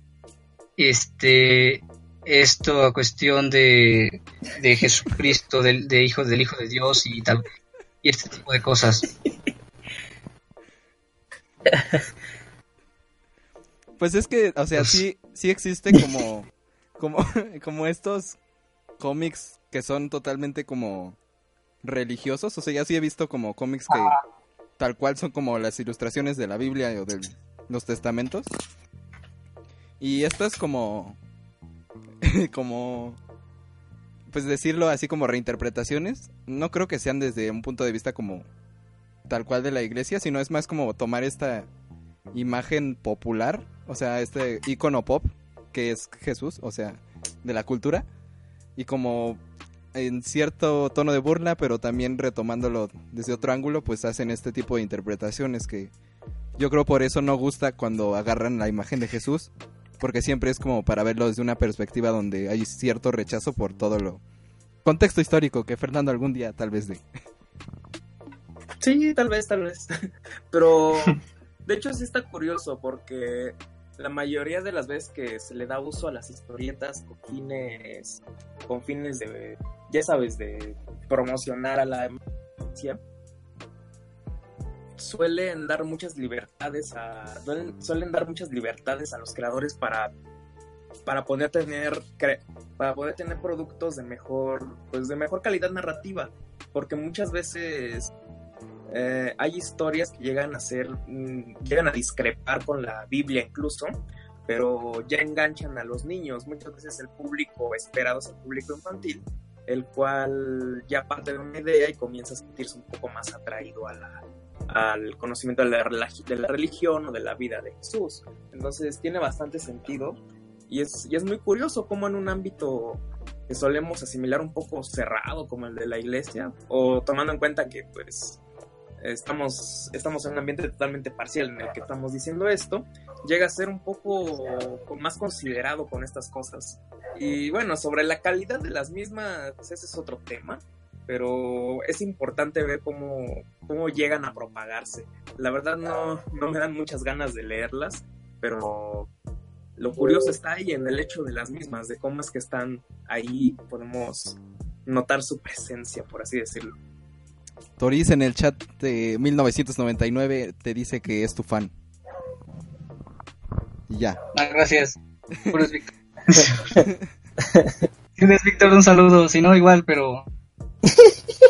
este esto cuestión de, de Jesucristo del de hijo del hijo de Dios y tal y este tipo de cosas Pues es que, o sea, Pues- sí, sí existe como, como, como estos cómics que son totalmente como religiosos. O sea, ya sí he visto como cómics que tal cual son como las ilustraciones de la Biblia o de los testamentos. Y esto es como, como, pues decirlo así como reinterpretaciones. No creo que sean desde un punto de vista como tal cual de la iglesia, sino es más como tomar esta imagen popular, o sea, este icono pop que es Jesús, o sea, de la cultura, y como en cierto tono de burla, pero también retomándolo desde otro ángulo, pues hacen este tipo de interpretaciones que yo creo por eso no gusta cuando agarran la imagen de Jesús porque siempre es como para verlo desde una perspectiva donde hay cierto rechazo por todo lo contexto histórico que Fernando algún día tal vez de. Sí, tal vez, tal vez. Pero de hecho sí está curioso porque la mayoría de las veces que se le da uso a las historietas con fines, con fines de, ya sabes, de promocionar a la democracia, suelen dar muchas libertades a, suelen, suelen dar muchas libertades a los creadores para para poder tener para poder tener productos de mejor pues de mejor calidad narrativa. Porque muchas veces eh, hay historias que llegan a ser mm, llegan a discrepar con la Biblia incluso pero ya enganchan a los niños muchas veces el público esperado es el público infantil el cual ya parte de una idea y comienza a sentirse un poco más atraído a la, al conocimiento de la, de la religión o de la vida de Jesús. Entonces tiene bastante sentido y es, y es muy curioso cómo en un ámbito que solemos asimilar un poco cerrado como el de la iglesia o tomando en cuenta que pues estamos, estamos en un ambiente totalmente parcial en el que estamos diciendo esto, llega a ser un poco más considerado con estas cosas. Y bueno, sobre la calidad de las mismas, ese es otro tema, pero es importante ver cómo, cómo llegan a propagarse. La verdad no, no me dan muchas ganas de leerlas, pero lo curioso está ahí en el hecho de las mismas, de cómo es que están ahí, podemos notar su presencia, por así decirlo. Toris en el chat de 1999 te dice que es tu fan. Y ya. Ah, gracias. Puro es Víctor. Si no es Víctor, un saludo. Si no, igual, pero.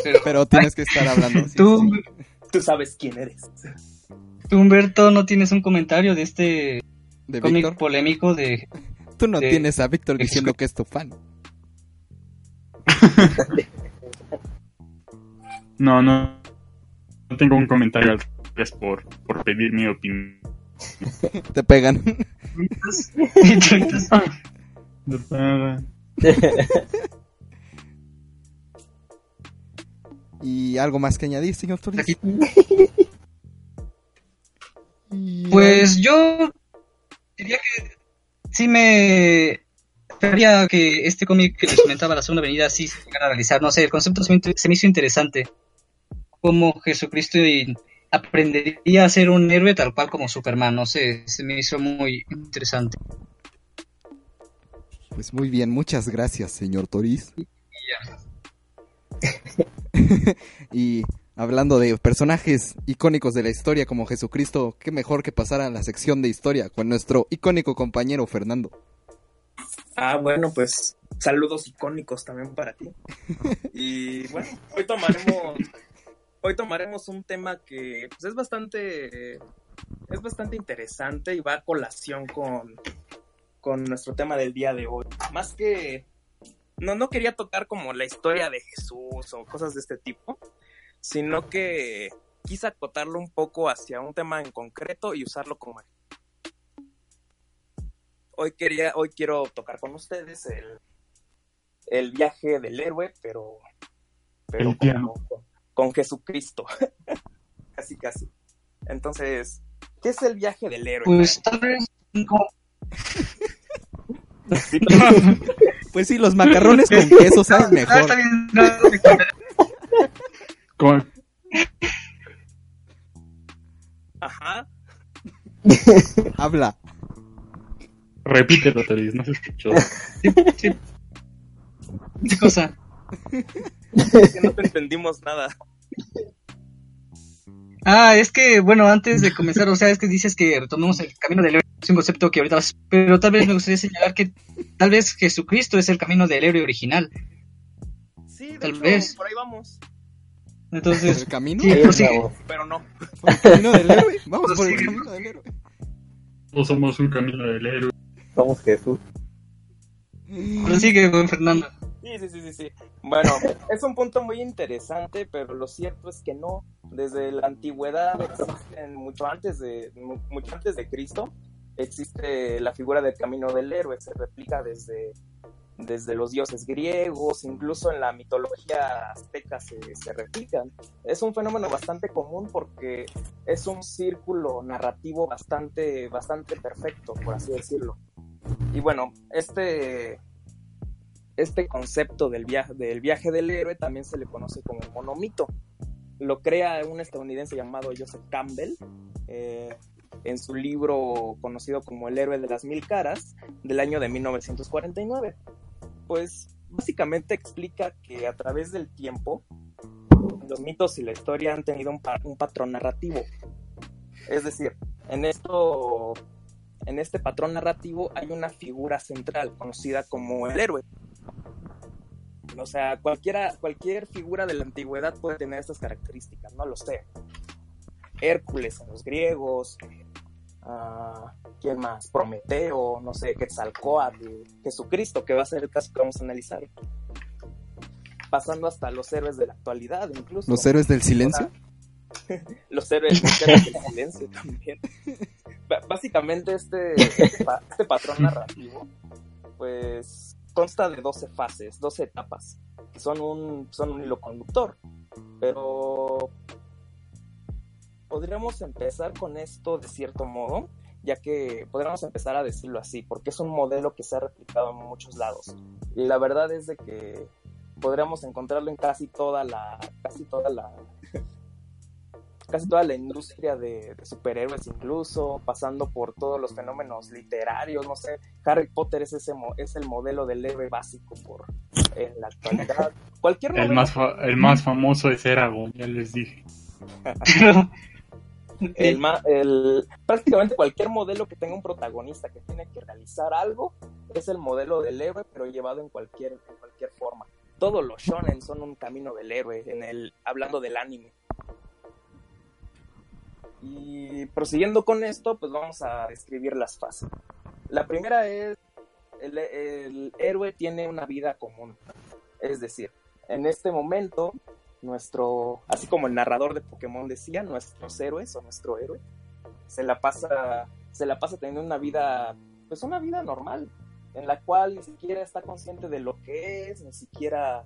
Pero, Pero tienes que estar hablando. sí, tú, sí. Tú sabes quién eres. tú, Humberto, no tienes un comentario de este De cómic Víctor. polémico de. Tú no de- tienes a Víctor diciendo que es tu fan. No, no. No tengo un comentario al respecto por, por pedir mi opinión. Te pegan. Y tú- entonces, ¿Y algo más que añadir, señor? Aquí. Pues yo diría que sí me esperaría que este cómic que les comentaba, La Segunda Avenida, sí se llegara a realizar. No sé, el concepto se me, se me hizo interesante. Cómo Jesucristo y- aprendería a ser un héroe tal cual como Superman. No sé, se me hizo muy interesante. Pues muy bien, muchas gracias, señor Toris. y hablando de personajes icónicos de la historia como Jesucristo, qué mejor que pasar a la sección de historia con nuestro icónico compañero Fernando. Ah, bueno, pues saludos icónicos también para ti. Y bueno, hoy tomaremos hoy tomaremos un tema que pues, es bastante es bastante interesante y va a colación con con nuestro tema del día de hoy. Más que no no quería tocar como la historia de Jesús o cosas de este tipo, sino que quise acotarlo un poco hacia un tema en concreto y usarlo como hoy quería, hoy quiero tocar con ustedes el, el viaje del héroe, pero, pero El como- con, Jesucristo. casi, casi. Entonces, ¿qué es el viaje del héroe? Pues tal vez Pues sí, los macarrones con queso saben Ah, mejor. Con- Ajá. Habla. Repítelo, Toris, no se escuchó. Sí, sí. ¿Qué cosa? Es que no te entendimos nada. Ah, es que, bueno, antes de comenzar, o sea, es que dices que retomemos el camino del héroe, es un concepto que ahorita vas- pero tal vez me gustaría señalar que tal vez Jesucristo es el camino del héroe original. Sí, de Tal hecho, vez. por ahí vamos. Entonces, ¿El camino? Sí, Ahí prosigue. andamos. Pero no. ¿Por el camino del héroe? Vamos por el camino del héroe. Todos somos un camino del héroe. Somos Jesús. prosigue, buen Fernando. Sí, sí, sí, sí, sí. Bueno, es un punto muy interesante, pero lo cierto es que no. Desde la antigüedad mucho antes de mu- mucho antes de Cristo existe la figura del camino del héroe, se replica desde desde los dioses griegos, incluso en la mitología azteca se, se replican. Es un fenómeno bastante común porque es un círculo narrativo bastante, bastante perfecto, por así decirlo. Y bueno, este, este concepto del viaje, del héroe también se le conoce como monomito. Lo crea un estadounidense llamado Joseph Campbell eh, en su libro conocido como El héroe de las mil caras del año de 1949. Pues básicamente explica que a través del tiempo los mitos y la historia han tenido un, un patrón narrativo. Es decir, en esto, en este patrón narrativo hay una figura central conocida como el héroe. O sea, cualquiera, cualquier figura de la antigüedad puede tener estas características, no lo sé. Hércules en los griegos, ah, ¿quién más? Prometeo, no sé, Quetzalcóatl, Jesucristo, que va a ser el caso que vamos a analizar. Pasando hasta los héroes de la actualidad, incluso. Los héroes del silencio. los héroes, los héroes del silencio también. Básicamente este, este, pa- este patrón narrativo, pues consta de 12 fases, 12 etapas, que son un, son un hilo conductor. Pero podríamos empezar con esto de cierto modo, ya que podríamos empezar a decirlo así, porque es un modelo que se ha replicado en muchos lados. Y la verdad es de que podríamos encontrarlo en casi toda la, casi toda la, casi toda la industria de, de superhéroes incluso, pasando por todos los fenómenos literarios, no sé, Harry Potter es ese mo- es el modelo del héroe básico por en la actualidad. Cualquier El más, fa- el más famoso es Eragon, ya les dije. el, el- prácticamente cualquier modelo que tenga un protagonista que tiene que realizar algo es el modelo del héroe, pero llevado en cualquier, en cualquier forma. Todos los shonen son un camino del héroe, en el, hablando del anime. Y prosiguiendo con esto, pues vamos a describir las fases. La primera es, el, héroe tiene una vida común. Es decir, en este momento nuestro, así como el narrador de Pokémon decía, nuestros héroes o nuestro héroe, se la pasa, se la pasa teniendo una vida, pues una vida normal, en la cual ni siquiera está consciente de lo que es, ni siquiera,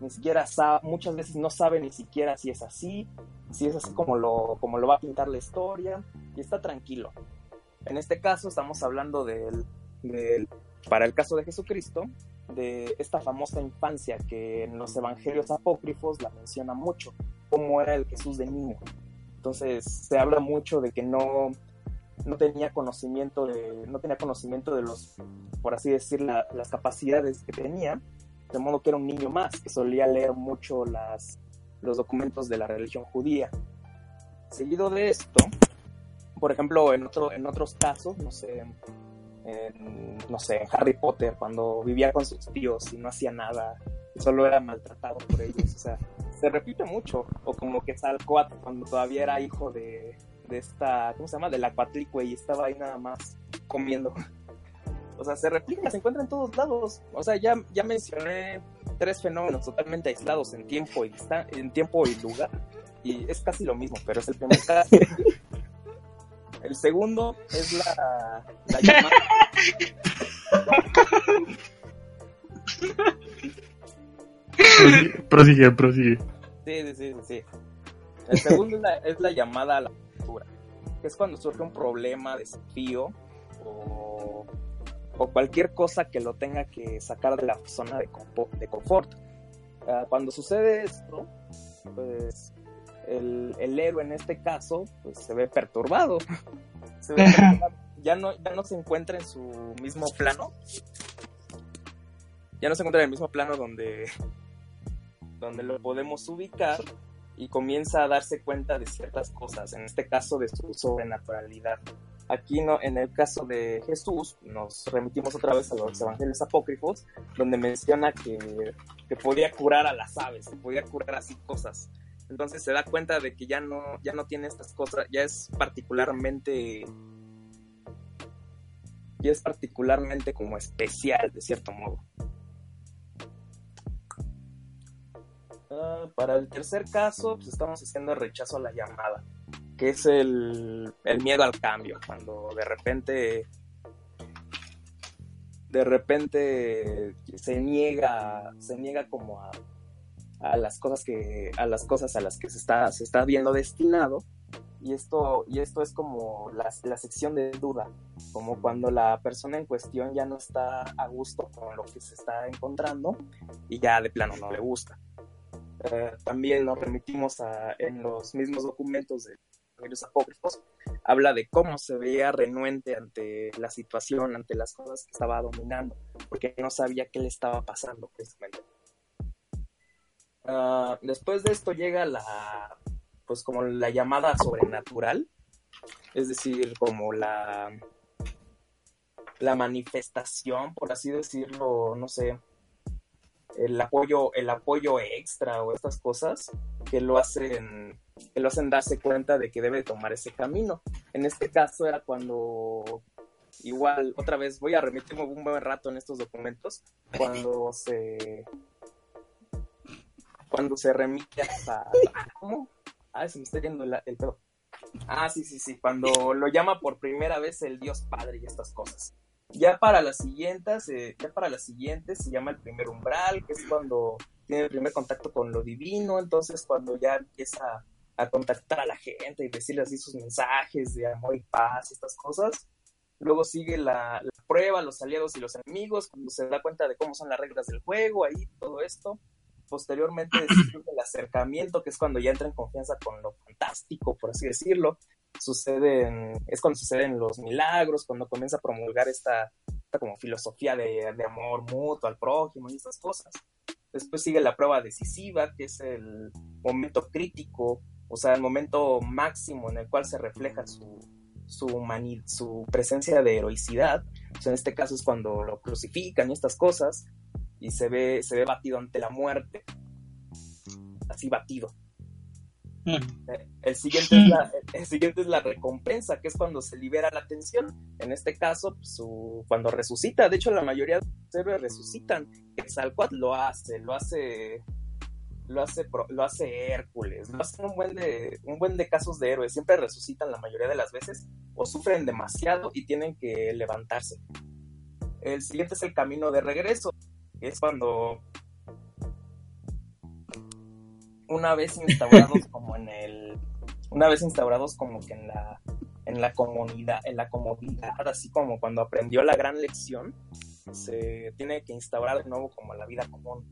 ni siquiera sabe, muchas veces no sabe ni siquiera si es así, si es así como lo, como lo va a pintar la historia, y está tranquilo. En este caso estamos hablando del, para el caso de Jesucristo, de esta famosa infancia que en los evangelios apócrifos la menciona mucho, cómo era el Jesús de niño. Entonces se habla mucho de que no, no tenía conocimiento de, no tenía conocimiento de los, por así decir, la- las capacidades que tenía, de modo que era un niño más, que solía leer mucho las, los documentos de la religión judía. Seguido de esto, por ejemplo, en, otro, en otros casos, no sé, en, no sé, en Harry Potter, cuando vivía con sus tíos y no hacía nada, solo era maltratado por ellos, o sea, se repite mucho, o como que Quetzalcóatl cuando todavía era hijo de, de esta, ¿cómo se llama? De la Cuatlicue y estaba ahí nada más comiendo. O sea, se replica, se encuentra en todos lados. O sea, ya, ya mencioné tres fenómenos totalmente aislados en tiempo y en tiempo y lugar. Y es casi lo mismo, pero es el primer caso. El segundo es la, la llamada. Prosigue, prosigue. Sí, sí, sí, sí. El segundo es la, es la llamada a la aventura, que es cuando surge un problema, desafío o, o cualquier cosa que lo tenga que sacar de la zona de, de confort. Ah, cuando sucede esto, pues el, el héroe en este caso pues, se ve perturbado. Se ve perturbado. Ya, no, ya no se encuentra en su mismo plano. Ya no se encuentra en el mismo plano donde, donde lo podemos ubicar y comienza a darse cuenta de ciertas cosas, en este caso de su sobrenaturalidad. Aquí no, en el caso de Jesús, nos remitimos otra vez a los evangelios apócrifos, donde menciona que, que podía curar a las aves, que podía curar así cosas. Entonces se da cuenta de que ya no, ya no tiene estas cosas, ya es particularmente ya es particularmente como especial de cierto modo. Ah, para el tercer caso, pues estamos haciendo el rechazo a la llamada, que es el, el miedo al cambio, cuando de repente de repente se niega, se niega como a, a las cosas que, a las cosas a las que se está, se está viendo destinado, Y esto, y esto es como la, la sección de duda, como cuando la persona en cuestión ya no está a gusto con lo que se está encontrando y ya de plano no le gusta. Eh, también nos remitimos a, en los mismos documentos los apócrifos, habla de cómo se veía renuente ante la situación, ante las cosas que estaba dominando, porque no sabía qué le estaba pasando precisamente. Ah, después de esto llega la, pues como la llamada sobrenatural, es decir, como la, la manifestación, por así decirlo, no sé, el apoyo, el apoyo extra o estas cosas que lo hacen, que lo hacen darse cuenta de que debe tomar ese camino. En este caso era cuando igual, otra vez voy a remitirme un buen rato en estos documentos, cuando se cuando se remite a ¿cómo? Ah, se me está yendo el pedo. Ah, sí, sí, sí, cuando lo llama por primera vez el Dios Padre y estas cosas. Ya para las siguientes, eh, ya para las siguientes se llama el primer umbral, que es cuando tiene el primer contacto con lo divino, entonces cuando ya empieza a contactar a la gente y decirle así sus mensajes de amor y paz, estas cosas. Luego sigue la, la prueba, los aliados y los enemigos, cuando se da cuenta de cómo son las reglas del juego, ahí todo esto. Posteriormente el acercamiento, que es cuando ya entra en confianza con lo fantástico, por así decirlo suceden, es cuando suceden los milagros, cuando comienza a promulgar esta, esta como filosofía de, de, amor mutuo al prójimo y estas cosas. Después sigue la prueba decisiva, que es el momento crítico, o sea, el momento máximo en el cual se refleja su, su, mani, su presencia de heroicidad. O sea, en este caso es cuando lo crucifican y estas cosas, y se ve, se ve batido ante la muerte. Así batido. El siguiente, es la, el siguiente es la recompensa, que es cuando se libera la tensión. En este caso, su, cuando resucita. De hecho, la mayoría de los héroes resucitan. Exalcoat lo hace, lo hace, lo hace, lo hace Hércules, lo hacen un buen de, un buen de casos de héroes. Siempre resucitan la mayoría de las veces o sufren demasiado y tienen que levantarse. El siguiente es el camino de regreso, que es cuando una vez instaurados como en el una vez instaurados como que en la en la comunidad en la comodidad así como cuando aprendió la gran lección se tiene que instaurar de nuevo como la vida común.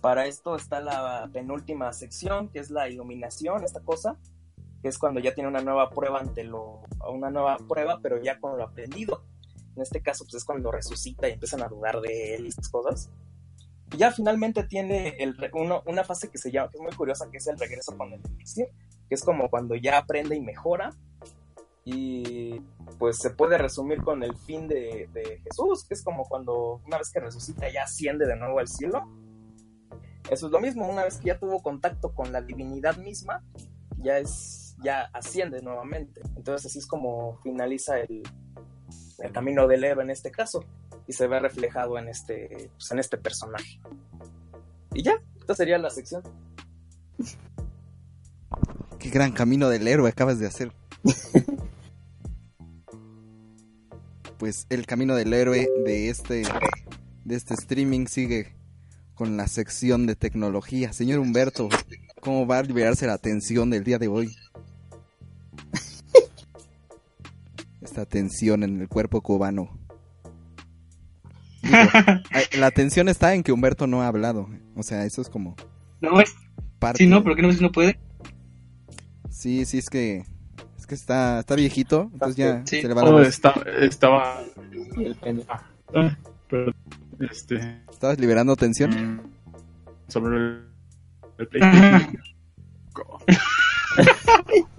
Para esto está la penúltima sección que es la iluminación esta cosa que es cuando ya tiene una nueva prueba ante lo una nueva prueba pero ya con lo aprendido. En este caso pues es cuando resucita y empiezan a dudar de él y estas cosas ya finalmente tiene el, uno, una fase que se llama, que es muy curiosa, que es el regreso con el elixir, que es como cuando ya aprende y mejora. Y pues se puede resumir con el fin de, Jesús, que es como cuando una vez que resucita ya asciende de nuevo al cielo. Eso es lo mismo, una vez que ya tuvo contacto con la divinidad misma, ya es, ya asciende nuevamente. Entonces así es como finaliza el, el camino del héroe en este caso y se ve reflejado en este, pues, en este personaje. Y ya, esta sería la sección. Qué gran camino del héroe acabas de hacer. pues el camino del héroe de este de este streaming sigue con la sección de tecnología. Señor Humberto, ¿cómo va a liberarse la atención del día de hoy? Esta tensión en el cuerpo cubano. Digo, la tensión está en que Humberto no ha hablado. O sea, eso es como. No, es. Parte... Sí, no, ¿por qué no, no puede? Sí, sí, es que. Es que está, está viejito. Entonces ya Sí. se le va la Oh, está- estaba. Ah, pero, este. ¿Estabas liberando tensión? mm, Sobre el, el PlayStation.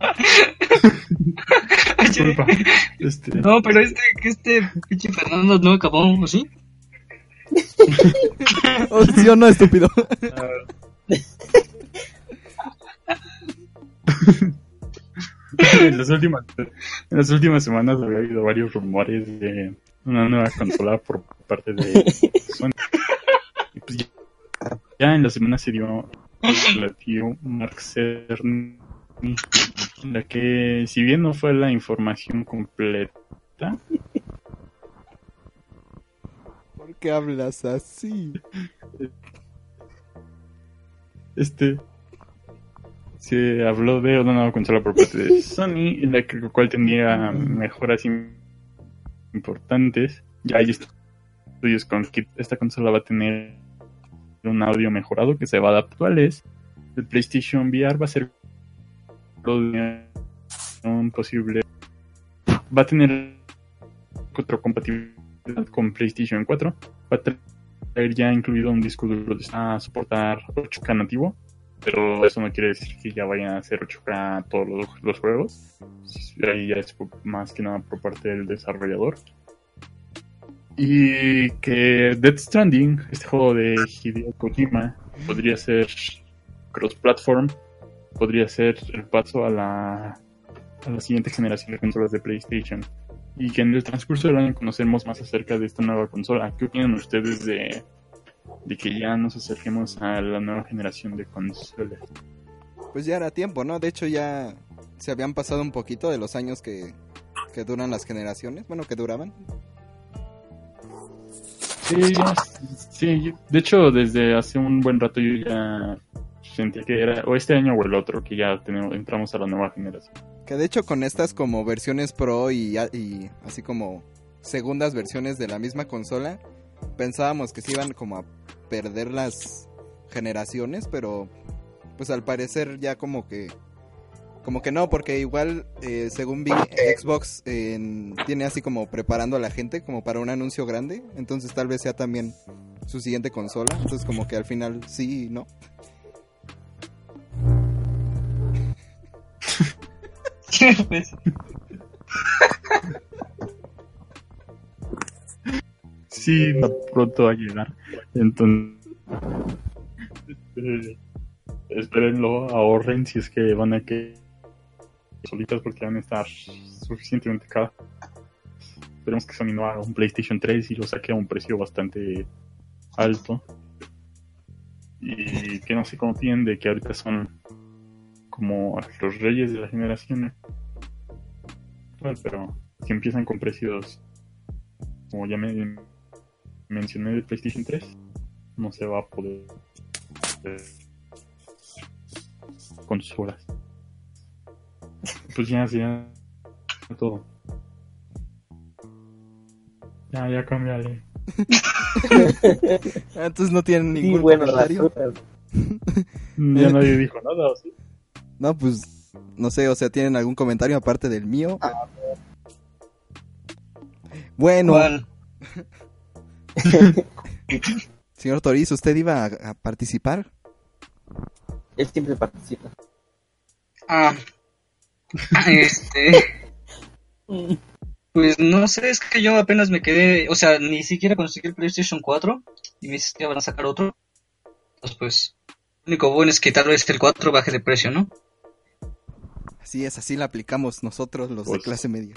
Disculpa. Este, No, pero este, que este pinche Fernando no acabó, ¿o sí? Oh, ¿Sí o no, estúpido? en, las últimas, en las últimas semanas había habido varios rumores de una nueva consola por parte de Sony. Y pues ya, ya en la semana se dio la dio Mark Cerny, la que si bien no fue la información completa, ¿Por qué hablas así? este se habló de una nueva consola por parte de Sony, en la que- cual tendría mejoras im- importantes. Ya hay estudios con que esta consola va a tener un audio mejorado que se va a adaptar. El PlayStation VR va a ser un posible va a tener retrocompatibilidad con PlayStation 4 va a traer ya incluido un disco duro de a soportar 8K nativo pero eso no quiere decir que ya vayan a ser 8K todos los, juegos. Ahí ya es más que nada por parte del desarrollador. Y que Death Stranding este juego de Hideo Kojima podría ser cross-platform podría ser el paso a la, a la siguiente generación de consolas de PlayStation. Y que en el transcurso del año conocemos más acerca de esta nueva consola. ¿Qué opinan ustedes de, de que ya nos acerquemos a la nueva generación de consolas? Pues ya era tiempo, ¿no? De hecho ya se habían pasado un poquito de los años que, que duran las generaciones, bueno, que duraban. Sí, ya- sí, de hecho desde hace un buen rato yo ya sentía que era o este año o el otro que ya entramos a la nueva generación. Que de hecho con estas como versiones pro y, y así como segundas versiones de la misma consola, pensábamos que se iban como a perder las generaciones, pero pues al parecer ya como que como que no, porque igual eh, según vi Xbox en- tiene así como preparando a la gente como para un anuncio grande, entonces tal vez sea también su siguiente consola, entonces como que al final sí, ¿no? Pues, Sí, pronto a llegar. Entonces, eh, espérenlo, ahorren si es que van a que solitas porque van a estar suficientemente caras. Esperemos que Sony no haga un PlayStation 3 y lo saque a un precio bastante alto. Y que no se confíen de que ahorita son como los reyes de la generación actual, pero si empiezan con precios como ya me mencioné de PlayStation 3, no se va a poder hacer consolas. Pues ya, ya, todo. Ya, ya cámbiale. Ah, Entonces no tienen Sí, ningún bueno, comentario. frutas. Ya nadie dijo nada, ¿o sí? No, pues no sé, o sea, ¿tienen algún comentario aparte del mío? Bueno, ¿cuál? señor Toriz, ¿usted iba a, a participar? Él siempre participa. Ah, este. Pues no sé, es que yo apenas me quedé, o sea, ni siquiera conseguí el PlayStation 4 y me dices que van a sacar otro. Entonces, pues, lo único bueno es que tal vez el 4 baje de precio, ¿no? Así es, así la aplicamos nosotros los de Pues- clase media.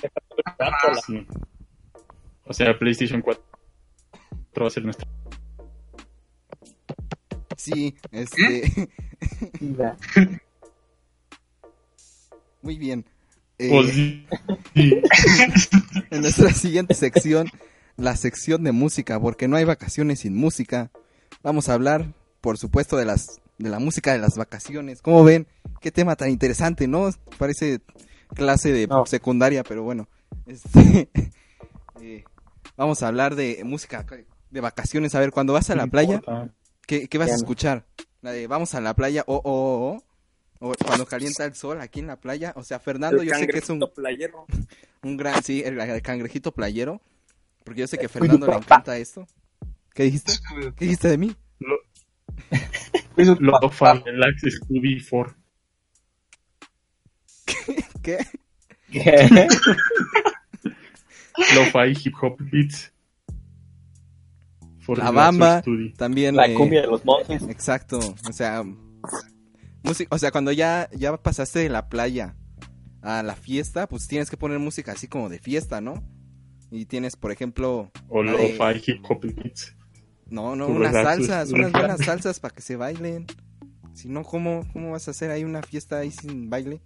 Sí. O sea, PlayStation 4 va a ser nuestra. Sí, este... Mira, Muy bien. Eh, Pues. Sí. en nuestra siguiente sección, la sección de música, porque no hay vacaciones sin música. Vamos a hablar, por supuesto, de las de la música de las vacaciones. ¿Cómo ven? Qué tema tan interesante, ¿no? Parece clase de No. secundaria, pero bueno. Este, eh, vamos a hablar de música de vacaciones. A ver, cuando vas a la playa. ¿qué, qué vas a escuchar? La de vamos a la playa, o, o, o, o cuando calienta el sol aquí en la playa. O sea, Fernando, El yo sé que es un, cangrejito playero. un gran, sí, el, el cangrejito playero. Porque yo sé que a Fernando le encanta esto. ¿Qué dijiste? ¿Qué dijiste de mí? Lo, pues, lo papá, fan, relax, Scooby 4. ¿Qué? ¿qué? Lo-fi hip hop beats. For La bamba. También. La eh, cumbia de los monjes. Exacto. O sea, música, o sea, cuando ya, ya pasaste de la playa a la fiesta, pues tienes que poner música así como de fiesta, ¿no? Y tienes, por ejemplo, O lo-fi hip hop beats. No, no, unas salsas, unas buenas salsas para que se bailen. Si no, ¿cómo, ¿cómo vas a hacer ahí una fiesta ahí sin baile?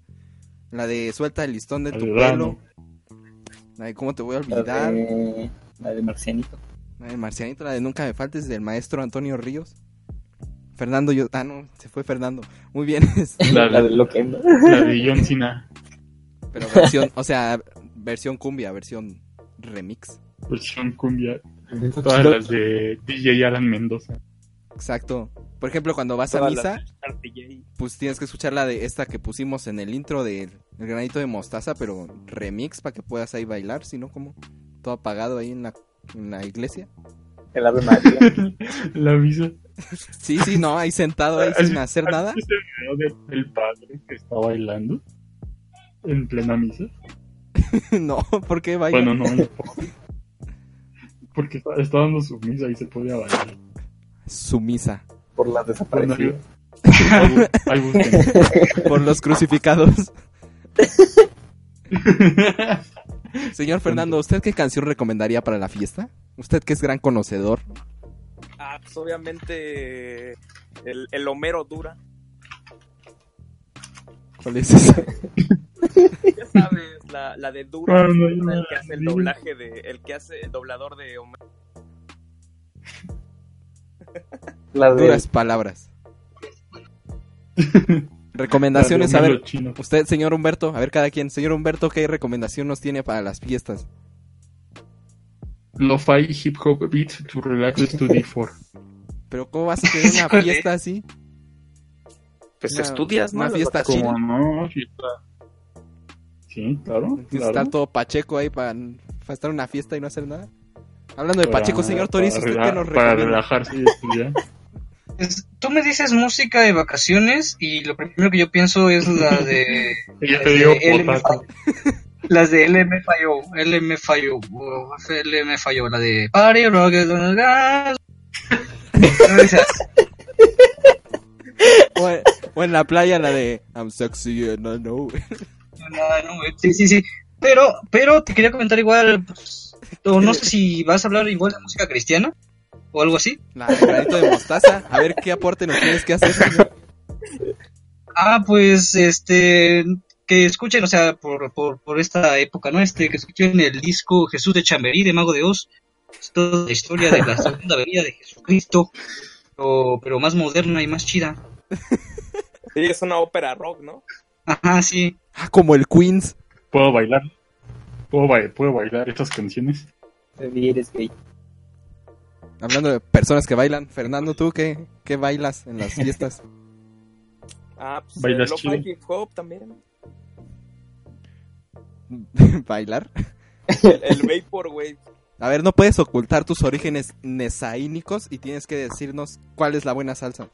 La de suelta el listón de tu pelo. La de cómo te voy a La olvidar. de, la de Marcianito. La de Marcianito, la de Nunca me faltes del maestro Antonio Ríos. Fernando, yo... Ah, no, se fue Fernando. Muy bien, este, La, La de Loquendo. la de John Cena, pero versión, o sea, versión cumbia, versión remix. versión cumbia. Todas las de DJ Alan Mendoza. Exacto. Por ejemplo, cuando vas a misa, pues tienes que escuchar la de esta que pusimos en el intro del el granito de mostaza, pero remix para que puedas ahí bailar, si no, como todo apagado ahí en la, en la iglesia. El Ave María. La visa. Sí, sí, no, ahí sentado ahí sin hacer nada. ¿Viste el video de- del padre que está bailando en plena misa? no, ¿por qué baila? Bueno, no. Porque está, está dando su misa y se puede bailar. Su misa. Por. Ahí, ahí busquen. Por los crucificados. Señor Fernando, ¿usted qué canción recomendaría para la fiesta? Usted que es gran conocedor. Ah, pues obviamente el, el Homero dura. ¿Cuál es esa? Ya sabes, la, la de Dura, no, no, el que hace el doblaje de, el que hace el doblador de Homero. La de Duras palabras. Recomendaciones, a ver, chino. usted, señor Humberto, a ver cada quien. Señor Humberto, ¿qué recomendación nos tiene para las fiestas? Lo-fi hip hop beat to relax study for. Pero ¿cómo vas a tener una fiesta así? Pues Una- estudias, ¿no? una Las fiesta. Fiesta. Sí, claro. Claro. estar todo pacheco ahí para, para estar en una fiesta y no hacer nada. Hablando de Para- Pacheco, señor Toriz, para ¿usted qué nos Para relajarse y estudiar. Es- Tú me dices música de vacaciones y lo primero que yo pienso es la de Ella te Él me potato. las de LMFAO, uh, LMFAO, la de Party Rock is gas. Esas. O, en- o en la playa la de I'm sexy and I know. No, no, güey. sí, sí, sí. Pero, pero te quería comentar igual, pues, o no sé si vas a hablar igual de música cristiana o algo así. La de granito de mostaza. A ver qué aporte nos tienes que hacer. señor. Ah, pues, este, que escuchen, o sea, por, por, por esta época, ¿no? Este, que escuchen el disco Jesús de Chamberí, de Mago de Oz. Es toda la historia de la segunda venida de Jesucristo, pero, pero más moderna y más chida. Sí, es una ópera rock, ¿no? Ajá, sí. Ah, como el Queens. ¿Puedo bailar? ¿Puedo, ba- ¿Puedo bailar estas canciones? eres gay. Hablando de personas que bailan. Fernando, ¿tú qué, qué bailas en las fiestas? Ah, pues ¿Bailas el hip hop también. ¿Bailar? El, el Vaporwave. A ver, no puedes ocultar tus orígenes nesaínicos y tienes que decirnos cuál es la buena salsa.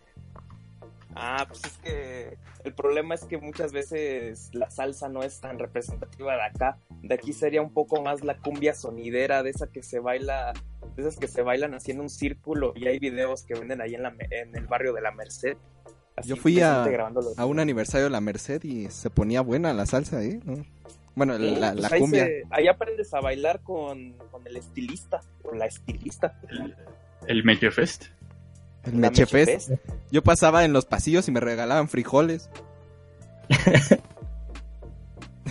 Ah, pues es que el problema es que muchas veces la salsa no es tan representativa de acá. De aquí sería un poco más la cumbia sonidera, de esa que se baila, de esas que se bailan en un círculo y hay videos que venden ahí en, la, me- en el barrio de la Merced. Así, Yo fui a, gente grabando los a un aniversario de la Merced y se ponía buena la salsa, ¿eh? ¿No? Bueno, Sí, la, pues la ahí cumbia. se- ahí aprendes a bailar con, con el estilista, o la estilista. El Meche Fest. El. Mechefest. Yo pasaba en los pasillos y me regalaban frijoles.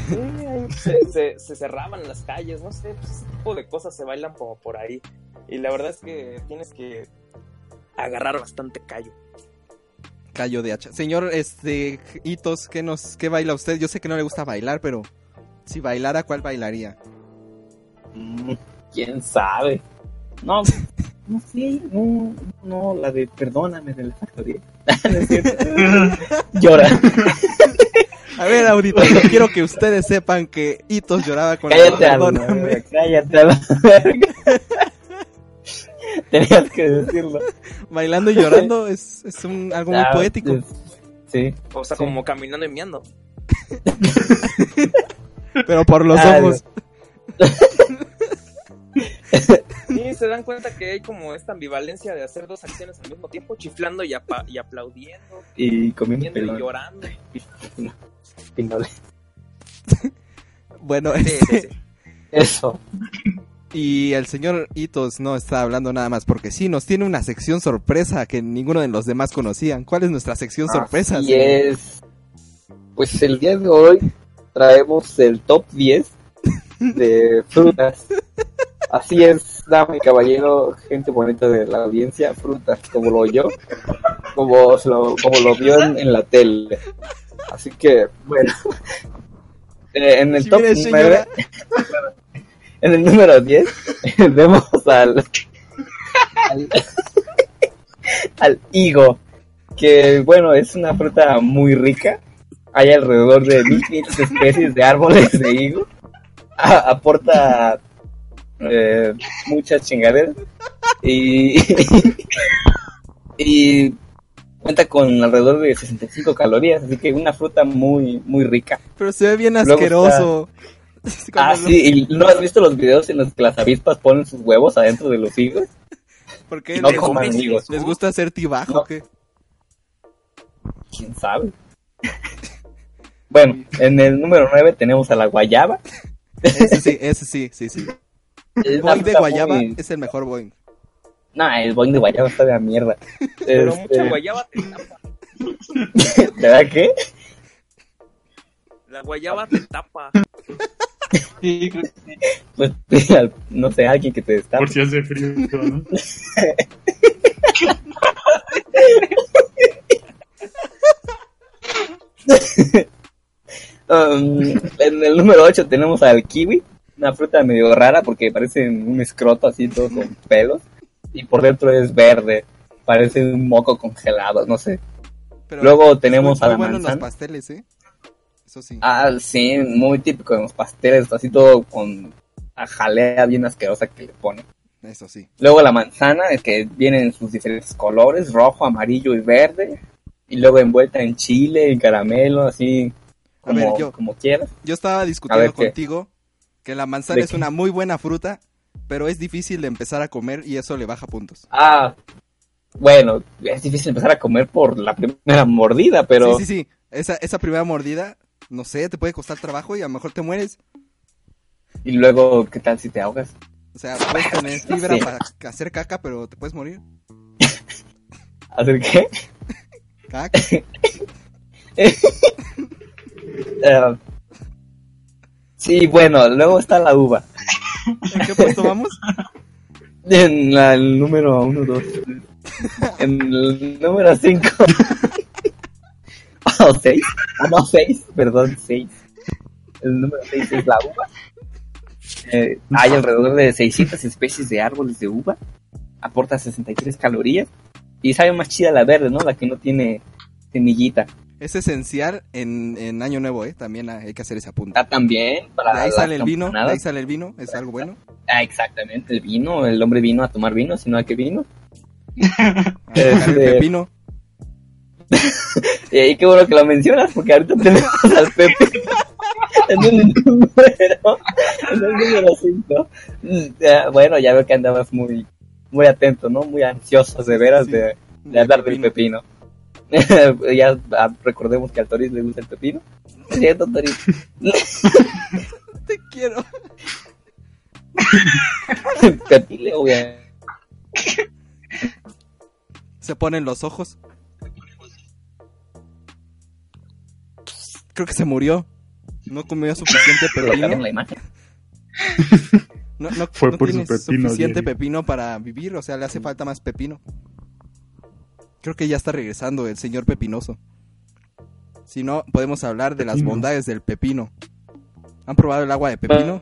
Sí, ahí se, se- se cerraban las calles, no sé, pues ese tipo de cosas se bailan como por ahí. Y la verdad es que tienes que agarrar bastante callo. Callo de hacha. Señor, este, Hitos, ¿qué, nos, ¿qué baila usted? Yo sé que no le gusta bailar, pero si bailara, ¿cuál bailaría? Mm, ¿Quién sabe? No, no sé, no, no, la de perdóname de la factoría. Llora. A ver, auditorio, quiero que ustedes sepan que Hitos lloraba con la Cállate, a la Perdóname. verga, cállate a la verga. Tenías que decirlo. Bailando y llorando es, es un, algo muy Ah, poético. es- Sí. O sea, Sí. como caminando y miando. Pero por los Ah, ojos. Sí, se dan cuenta que hay como esta ambivalencia de hacer dos acciones al mismo tiempo, chiflando y, apa- y aplaudiendo, Y comiendo y llorando. Pinole. Bueno, Sí, sí, sí. Eso. y el señor Hitos no está hablando nada más porque sí, nos tiene una sección sorpresa que ninguno de los demás conocían. ¿Cuál es nuestra sección sorpresa? Señor? es. Pues el día de hoy traemos el top 10 de frutas. Así es. dama y caballero, gente bonita de la audiencia, frutas, como lo oyó, como, lo, como lo vio en, en la tele. Así que, bueno. Eh, en el Si top viene, 9, señora. en el número 10, vemos al, al, al higo, que bueno, es una fruta muy rica. Hay alrededor de 1500 especies de árboles de higo. A- aporta eh, muchas chingaderas. Y, y cuenta con alrededor de 65 calorías, así que una fruta muy, muy rica. Pero se ve bien Luego asqueroso. Ah, Cuando lo- sí, ¿y no has visto los videos en los que las avispas ponen sus huevos adentro de los higos? ¿Por qué No les, coman higos. les gusta hacer tibajo? No. o qué? ¿Quién sabe? bueno, en el número 9 tenemos a la guayaba. Ese sí, ese sí, sí, sí. El una boing de guayaba muy- es el mejor boing. Nah, el boing de guayaba está de la mierda. Pero Este, mucha guayaba te tapa. ¿Verdad qué? La guayaba te tapa. Sí, creo que sí. Pues, no sé, alguien que te destape. Por si hace frío, ¿no? Um, en el número 8 tenemos al kiwi, una fruta medio rara porque parece un escroto así todo con pelos y por dentro es verde, parece un moco congelado, no sé. Pero Luego tenemos muy, a la bueno en los pasteles, ¿eh? Eso sí. Ah, sí, muy típico en los pasteles, así todo con la jalea bien asquerosa que le pone. Eso sí. Luego la manzana, es que viene en sus diferentes colores, rojo, amarillo y verde. Y luego envuelta en chile, en caramelo, así A como, ver, yo- como quieras. Yo estaba A discutiendo contigo que la manzana ¿De es qué? una muy buena fruta, pero es difícil de empezar a comer y eso le baja puntos. Ah, bueno, es difícil empezar a comer por la primera mordida, pero Sí, sí, sí. Esa, esa primera mordida, no sé, te puede costar trabajo y a lo mejor te mueres. y luego, ¿qué tal si te ahogas? O sea, puedes tener fibra Sí. para hacer caca, pero te puedes morir. ¿Hacer qué? Caca. Eh, sí, bueno, luego está la uva. ¿En qué puesto vamos? En la- el número 1, 2, En el número 5. ¿O 6? Ah, no, 6, perdón, 6. El número 6 es la uva. Eh, hay alrededor de 600 especies de árboles de uva. Aporta 63 calorías. Y sabe más chida la verde, ¿no? La que no tiene semillita. Es esencial en, en Año Nuevo, ¿eh? También hay que hacer ese apunte. Ah, también. Para De ahí sale el vino, de ahí sale el vino, es algo bueno. Ah, exactamente, el vino. El hombre vino a tomar vino, si no a qué vino. A Este- el pepino. Y ahí qué bueno que lo mencionas, porque ahorita tenemos al Pepe en el número, en el número 5. Bueno, ya veo que andabas muy, muy atento, ¿no? Muy ansioso de veras Sí, de, de hablar del pepino. ya ah, recordemos que al Toris le gusta el pepino. Es cierto, Toris. Te quiero. Pepile, obviamente. Se ponen los ojos. Creo que se murió. No comió suficiente pepino. la imagen. No, no, Fue no por su pepino, suficiente pepino para vivir, o sea, le hace falta más pepino. Creo que ya está regresando el señor pepinoso. Si no, podemos hablar de las bondades del pepino. ¿Han probado el agua de pepino?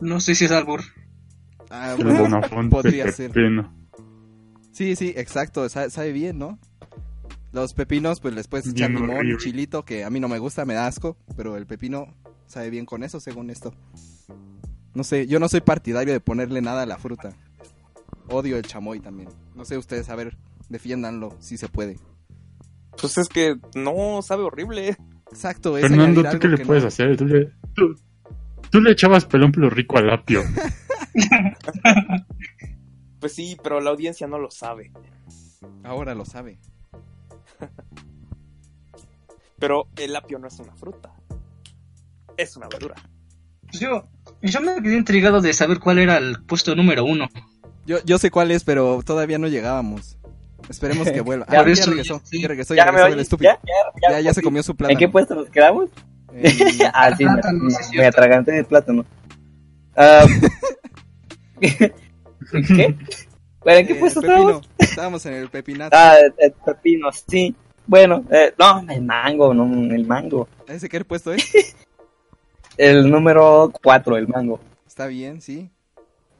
No sé si es albur. Ah, bueno, podría ser. Sí, sí, exacto, sabe, sabe bien, ¿no? Los pepinos, pues les puedes echar Bien limón, horrible. chilito, que a mí no me gusta, me da asco, pero el pepino sabe bien con eso, según esto. No sé, yo no soy partidario de ponerle nada a la fruta. Odio el chamoy también. No sé ustedes, a ver, defiéndanlo si se puede. Pues es que no, sabe horrible. Exacto, es Fernando, ¿tú qué le que puedes no- hacer? Tú le, tú, tú le echabas pelón pelo rico al apio. Pues sí, pero la audiencia no lo sabe. Ahora lo sabe. Pero el apio no es una fruta. Es una verdura. Pues yo, yo me quedé intrigado de saber cuál era el puesto número uno. Yo, yo sé cuál es, pero todavía no llegábamos. Esperemos que vuelva. Ya Ah, ya regresó, sí. ya regresó, ya ¿Ya me regresó el oyes? estúpido. ¿Ya? ¿Ya? Ya, ya se comió su ¿En plátano. qué puesto nos quedamos? En- ah, sí, me, sí, me atraganté de plátano. Ah, ¿Qué? Bueno, ¿En qué Eh, puesto estábamos? Estábamos en el pepinazo. Ah, el pepino, sí. Bueno, eh, no, el mango, no, el mango. ¿Ese qué puesto es? El número 4, el mango. Está bien, sí.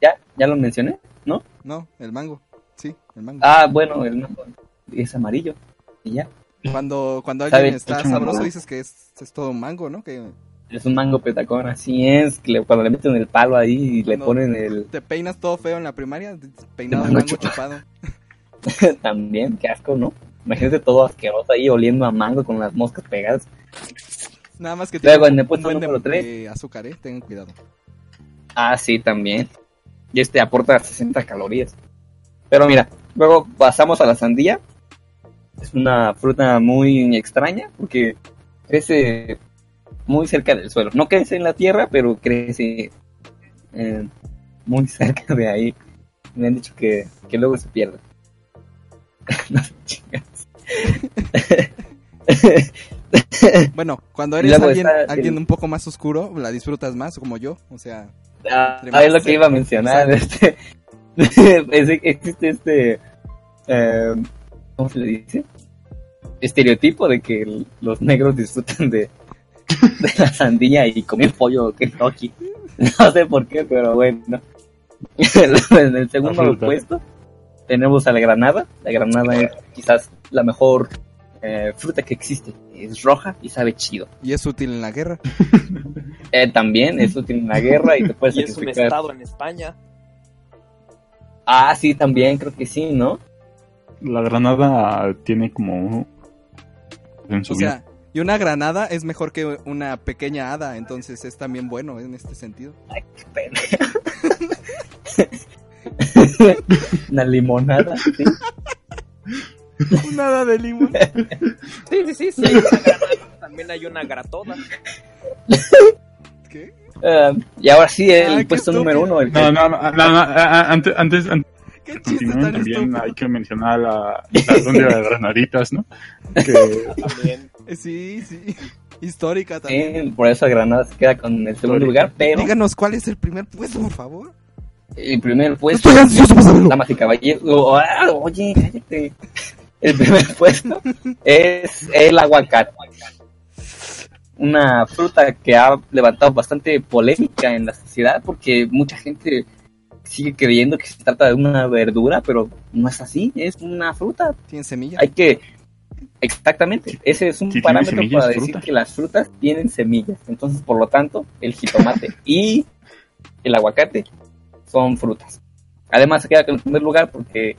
¿Ya? ¿Ya lo mencioné? ¿No? No, el mango. Sí, el mango. Ah, bueno, el mango es amarillo. Y ya. Cuando, cuando Sabe, alguien está sabroso dices que es, es todo un mango, ¿no? Que Es un mango petacón, así es. Que le- cuando le meten el palo ahí y le ponen el. te peinas todo feo en la primaria, peinado de mango mango chupado. También, qué asco, ¿no? Imagínate todo asqueroso ahí oliendo a mango con las moscas pegadas. Nada más que Luego, en el de, número tres. de azúcar, ¿eh? Tengan cuidado. Ah, sí, también. Y este aporta 60 calorías. Pero mira, luego pasamos a la sandía. Es una fruta muy extraña porque crece muy cerca del suelo. No crece en la tierra, pero crece eh, muy cerca de ahí. Me han dicho que, que luego se pierde. no. Bueno, cuando eres alguien, está alguien el- un poco más oscuro, la disfrutas más, como yo. O sea, Ah, es lo que iba a mencionar. Este, es- existe este. eh, ¿Cómo se le dice? Estereotipo de que el- los negros disfrutan de, de la sandía y comer pollo Kentucky. No sé por qué, pero bueno. en el segundo puesto tenemos a la granada. La granada es quizás la mejor eh, fruta que existe. Es roja y sabe chido. y es útil en la guerra. Eh, también es útil en la guerra y te puedes Y es un sacrificar. estado en España. Ah, sí, también creo que sí, ¿no? La granada tiene como en su O vida. sea, y una granada es mejor que una pequeña hada, entonces es también bueno en este sentido. Una limonada, sí. Una hada de limón. Sí, sí, sí, sí. Hay una granada, también hay una gratoda. ¿Qué? Ah, y ahora sí, el Ay, puesto número uno. El No, no, no, no, no, a- a- antes, antes, antes Qué también estúpido. hay que mencionar la, la ronda de granaditas, ¿no? Que También. Eh, Sí, sí. Histórica también. Sí, por eso Granada se queda con el segundo lugar, pero Díganos cuál es el primer puesto, por favor. el primer puesto, Estoy ansioso por saberlo. damas y caballeros, oh, ah, oye, cállate. El primer puesto es el aguacate. Una fruta que ha levantado bastante polémica en la sociedad porque mucha gente sigue creyendo que se trata de una verdura, pero no es así, es una fruta. Tiene semillas. Hay que exactamente, ese es un Si parámetro semillas, para decir fruta. que las frutas tienen semillas. Entonces, por lo tanto, el jitomate y el aguacate son frutas. Además, se queda el primer lugar porque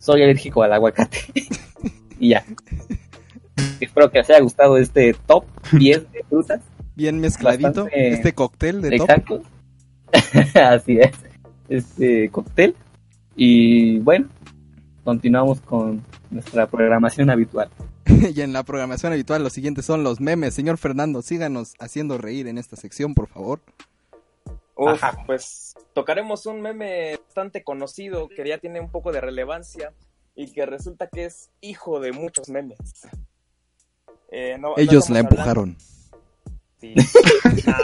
soy alérgico al aguacate. y ya. Espero que les haya gustado este top 10 de frutas. Bien mezcladito. Bastante- Este cóctel de top. Exacto. Así es. Este cóctel. Y bueno, continuamos con nuestra programación habitual. y en la programación habitual, los siguientes son los memes. Señor Fernando, síganos haciendo reír en esta sección, por favor. Uf, pues tocaremos un meme bastante conocido que ya tiene un poco de relevancia y que resulta que es hijo de muchos memes. Eh, no- Ellos la hablando- empujaron. Sí. Ah,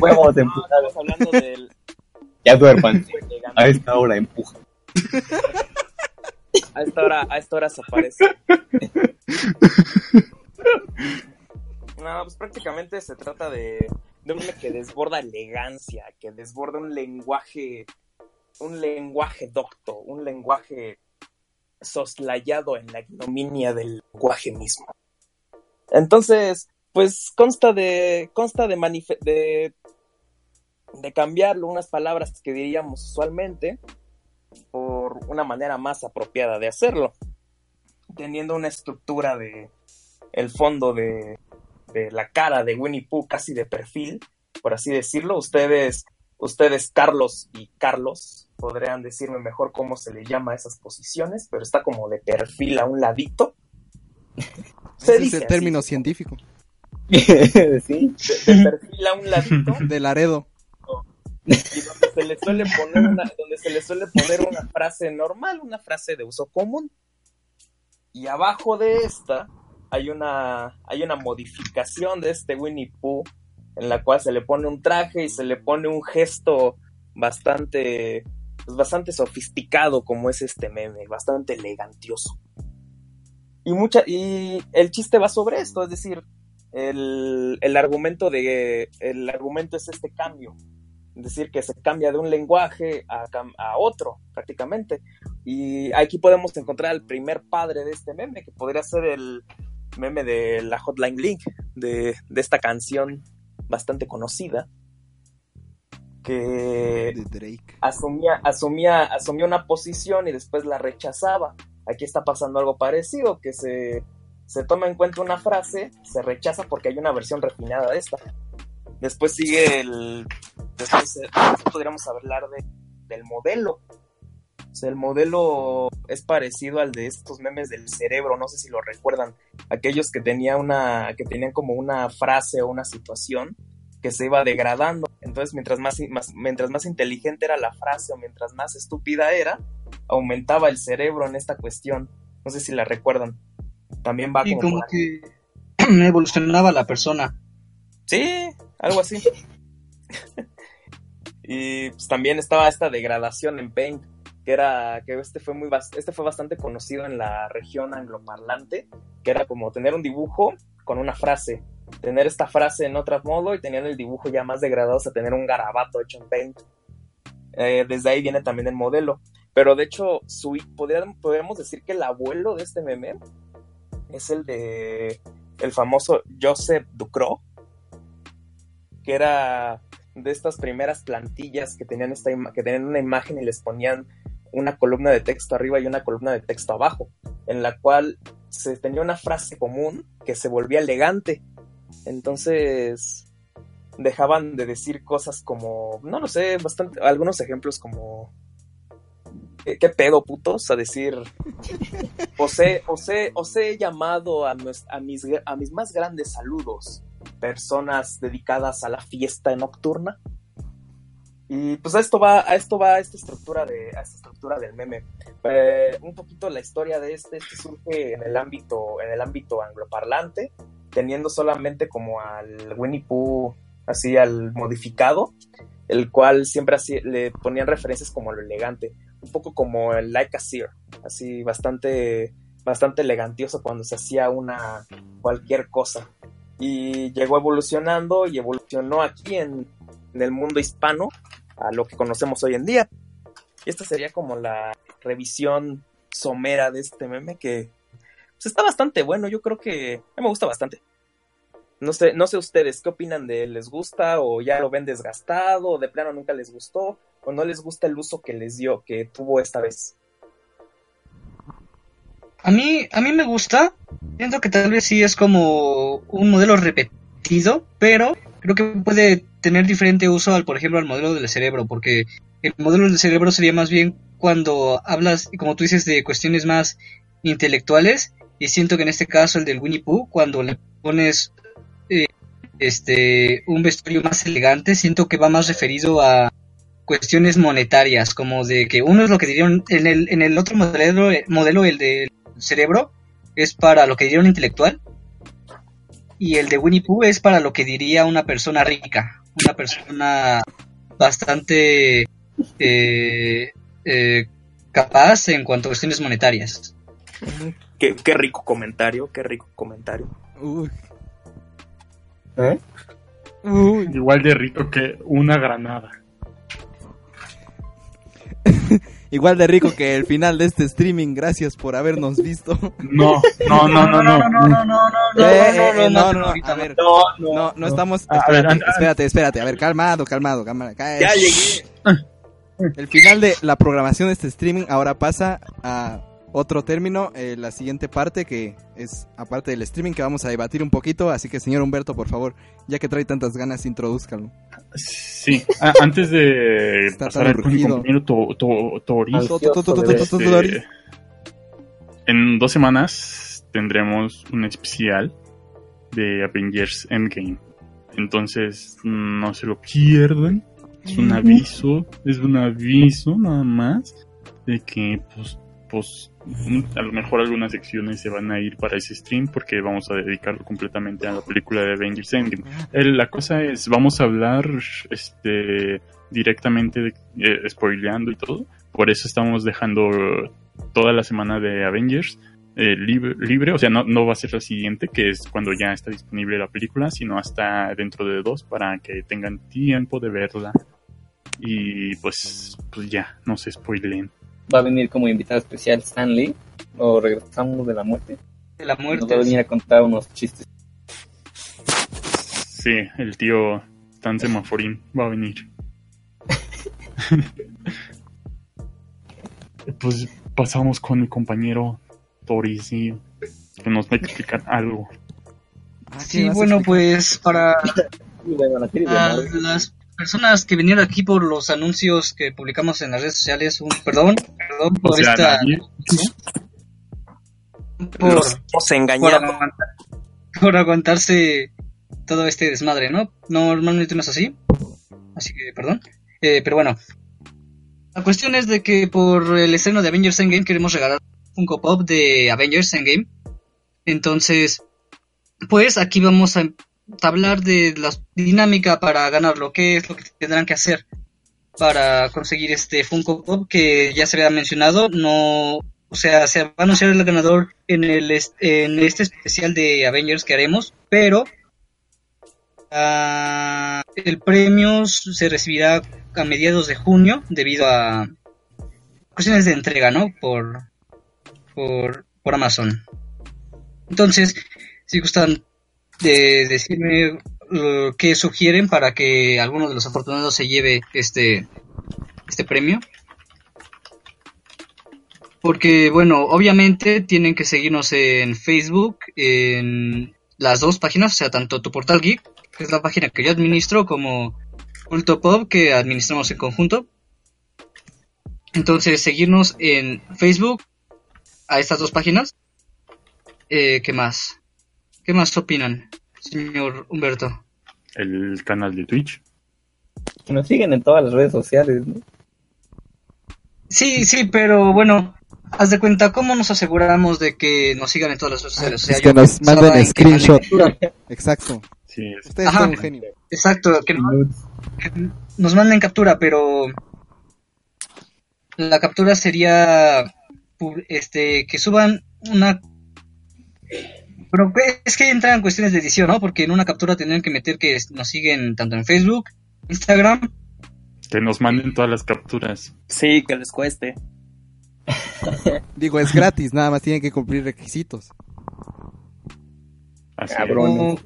Huevos estamos hablando del Ya duerman. A esta hora empuja. A esta hora, a esta hora se aparece. No, pues prácticamente se trata de, de un que desborda elegancia, que desborda un lenguaje, un lenguaje docto, un lenguaje soslayado en la ignominia del lenguaje mismo. Entonces, pues consta de, consta de, de, de cambiarlo unas palabras que diríamos usualmente por una manera más apropiada de hacerlo, teniendo una estructura de el fondo de, de la cara de Winnie Pooh casi de perfil, por así decirlo. Ustedes, ustedes Carlos y Carlos podrían decirme mejor cómo se le llama a esas posiciones, pero está como de perfil a un ladito. Se Ese es el así, término científico. sí. de, de perfil a un ladito. De Laredo. y donde se le suele poner una, donde se le suele poner una frase normal, una frase de uso común. Y abajo de esta hay una, hay una modificación de este Winnie Pooh en la cual se le pone un traje y se le pone un gesto bastante, pues, bastante sofisticado como es este meme, bastante elegantioso. Y, mucha, y el chiste va sobre esto, es decir, el, el argumento de el argumento es este cambio es decir que se cambia de un lenguaje a, a otro prácticamente y aquí podemos encontrar el primer padre de este meme que podría ser el meme de la Hotline Link de, de esta canción bastante conocida que De Drake. asumía, asumía, asumía una posición y después la rechazaba. Aquí está pasando algo parecido, que se, se toma en cuenta una frase, se rechaza porque hay una versión refinada de esta. Después sigue el... Después, eh, después podríamos hablar de, del modelo. O sea, el modelo es parecido al de estos memes del cerebro, no sé si lo recuerdan. Aquellos que, tenía una, que tenían como una frase o una situación que se iba degradando. Entonces, mientras más, más- mientras más inteligente era la frase o mientras más estúpida era, aumentaba el cerebro en esta cuestión. No sé si la recuerdan. También va Y como... como que evolucionaba la persona. Sí, algo así. y pues, también estaba esta degradación en Paint, que era que este fue muy este fue bastante conocido en la región angloparlante, que era como tener un dibujo con una frase, tener esta frase en otro modo y tenían el dibujo ya más degradado a tener un garabato hecho en Paint. Eh, desde ahí viene también el modelo. Pero de hecho, su, podríamos, podríamos decir que el abuelo de este meme es el de el famoso Joseph Ducrot, que era de estas primeras plantillas que tenían, esta que tenían una imagen y les ponían una columna de texto arriba y una columna de texto abajo, en la cual se tenía una frase común que se volvía elegante. Entonces dejaban de decir cosas como, no lo sé, bastante, algunos ejemplos como ¿qué, qué pedo putos? A decir, os he, os he- os he llamado a mis, a mis más grandes saludos, personas dedicadas a la fiesta nocturna. Y pues a esto va, a esto va esta estructura de, a esta estructura del meme. Eh, un poquito la historia de este, este surge en el ámbito, en el ámbito angloparlante, teniendo solamente como al Winnie Pooh, así al modificado, el cual siempre así le ponían referencias como lo elegante, un poco como el Like a Seer, así bastante, bastante elegantioso cuando se hacía una cualquier cosa. Y llegó evolucionando y evolucionó aquí en, en el mundo hispano a lo que conocemos hoy en día. Y esta sería como la revisión somera de este meme que pues, está bastante bueno. Yo creo que a mí me gusta bastante. No sé, no sé ustedes qué opinan de él. ¿Les gusta o ya lo ven desgastado o de plano nunca les gustó o no les gusta el uso que les dio, que tuvo esta vez? A mí, a mí me gusta. Siento que tal vez sí es como un modelo repetido, pero creo que puede tener diferente uso al, por ejemplo, al modelo del cerebro, porque el modelo del cerebro sería más bien cuando hablas, como tú dices, de cuestiones más intelectuales, y siento que en este caso el del Winnie Pooh, cuando le pones eh, este un vestuario más elegante, siento que va más referido a cuestiones monetarias, como de que uno es lo que dirían en el, en el otro modelo, modelo el del cerebro, es para lo que diría un intelectual, y el de Winnie Pooh es para lo que diría una persona rica, una persona bastante eh, eh, capaz en cuanto a cuestiones monetarias. Qué, qué rico comentario, qué rico comentario. Uy, ¿Eh? uy. Igual de rico que una granada. Igual de rico que el final de este streaming. Gracias por habernos visto. No, no, no, no, no. no, no, no, Eh, eh, eh, no, no, no, ahorita a ver, No, no, no estamos. Espérate, espérate. A ver, calmado, calmado, calmado. Ya llegué. El final de la programación de este streaming ahora pasa a otro término, eh, la siguiente parte que es aparte del streaming que vamos a debatir un poquito, así que señor Humberto, por favor, ya que trae tantas ganas, introdúzcalo. Sí, antes de Está pasar al con mi urgido. compañero To- To- To- este, en dos semanas tendremos un especial de Avengers Endgame. Entonces, no se lo pierdan. Es un aviso, es un aviso nada más de que, pues, pues mm, a lo mejor algunas secciones se van a ir para ese stream porque vamos a dedicarlo completamente a la película de Avengers Endgame. El- la cosa es, vamos a hablar este directamente de, eh, spoileando y todo. Por eso estamos dejando toda la semana de Avengers eh, libre, libre, o sea, no, no va a ser la siguiente, que es cuando ya está disponible la película, sino hasta dentro de dos para que tengan tiempo de verla. Y pues, pues ya, no se spoilen. Va a venir como invitado especial Stan Lee. O regresamos de la muerte. De la Nos muerte. va a venir a contar unos chistes. Sí, el tío Stan Semaforín va a venir. pues pasamos con mi compañero Toris y que nos va a explicar algo. Ah, ¿qué Sí, bueno, explicar? pues para las personas que vinieron aquí por los anuncios que publicamos en las redes sociales, un perdón, perdón O por sea, esta... nadie- por- Los por, aguantar- por aguantarse todo este desmadre, ¿no? Normalmente no es así, así que perdón. Eh, pero bueno, la cuestión es de que por el estreno de Avengers Endgame queremos regalar un Funko Pop de Avengers Endgame. Entonces, pues aquí vamos a hablar de la dinámica para ganarlo, qué es lo que tendrán que hacer para conseguir este Funko Pop que ya se había mencionado, no, o sea, se va a anunciar el ganador en el en este especial de Avengers que haremos, pero ah, el premio se recibirá a mediados de junio debido a cuestiones de entrega, ¿no? Por por, por Amazon. Entonces, si gustan de decirme lo que sugieren para que alguno de los afortunados se lleve este este premio. Porque, bueno, obviamente tienen que seguirnos en Facebook, en las dos páginas, o sea, tanto tu portal geek, que es la página que yo administro, como Culto Pop, que administramos en conjunto. Entonces, seguirnos en Facebook, a estas dos páginas. Eh, ¿Qué más? ¿Qué más opinan, señor Humberto? el canal de Twitch. Que nos siguen en todas las redes sociales, ¿no? Sí, sí, pero bueno, haz de cuenta, ¿cómo nos aseguramos de que nos sigan en todas las redes sociales? O sea, es que nos manden que screenshot. Exacto. Sí, es- Ustedes Ajá. son un genio. Exacto, que, no- que nos manden captura, pero la captura sería este que suban una pero es que entran cuestiones de edición, ¿no? Porque en una captura tendrían que meter que nos siguen tanto en Facebook, Instagram, que nos manden todas las capturas. Sí, que les cueste. Digo, es gratis, nada más tienen que cumplir requisitos. Así Cabrón. o-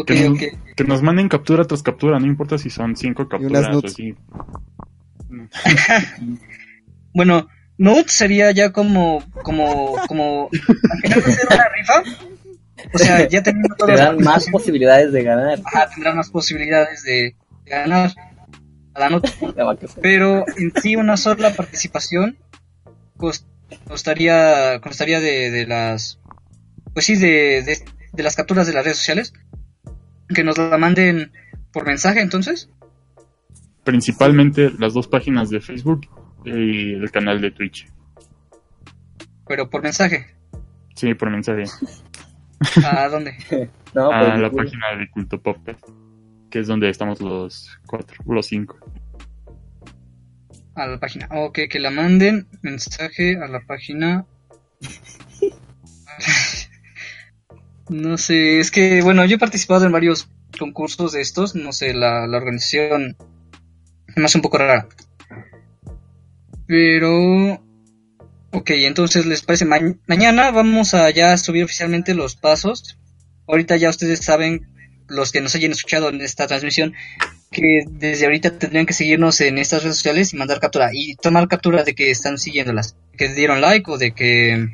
ok, Que nos, que nos manden captura tras captura, no importa si son cinco capturas o así. Bueno, Note sería ya como, como, como, al final de ser una rifa, o sea, ya teniendo Te todas las más posibilidades de ganar. Ajá, tendrán más posibilidades de, de ganar a la nota. Pero en sí una sola participación cos- costaría, costaría de, de las, pues sí, de, de, de las capturas de las redes sociales, que nos la manden por mensaje entonces. Principalmente las dos páginas de Facebook y el canal de Twitch. Pero por mensaje. Sí, por mensaje. ¿A dónde? No, a pues, la página de Culto Podcast, que es donde estamos los cuatro, los cinco. A la página. Ok, que la manden mensaje a la página. No sé, es que, bueno, yo he participado en varios concursos de estos. No sé, la, la organización me hace un poco rara. Pero. Ok, entonces, ¿les parece? Ma- mañana vamos a ya subir oficialmente los pasos. Ahorita ya ustedes saben, los que nos hayan escuchado en esta transmisión, que desde ahorita tendrían que seguirnos en estas redes sociales y mandar captura y tomar captura de que están siguiéndolas, que dieron like o de que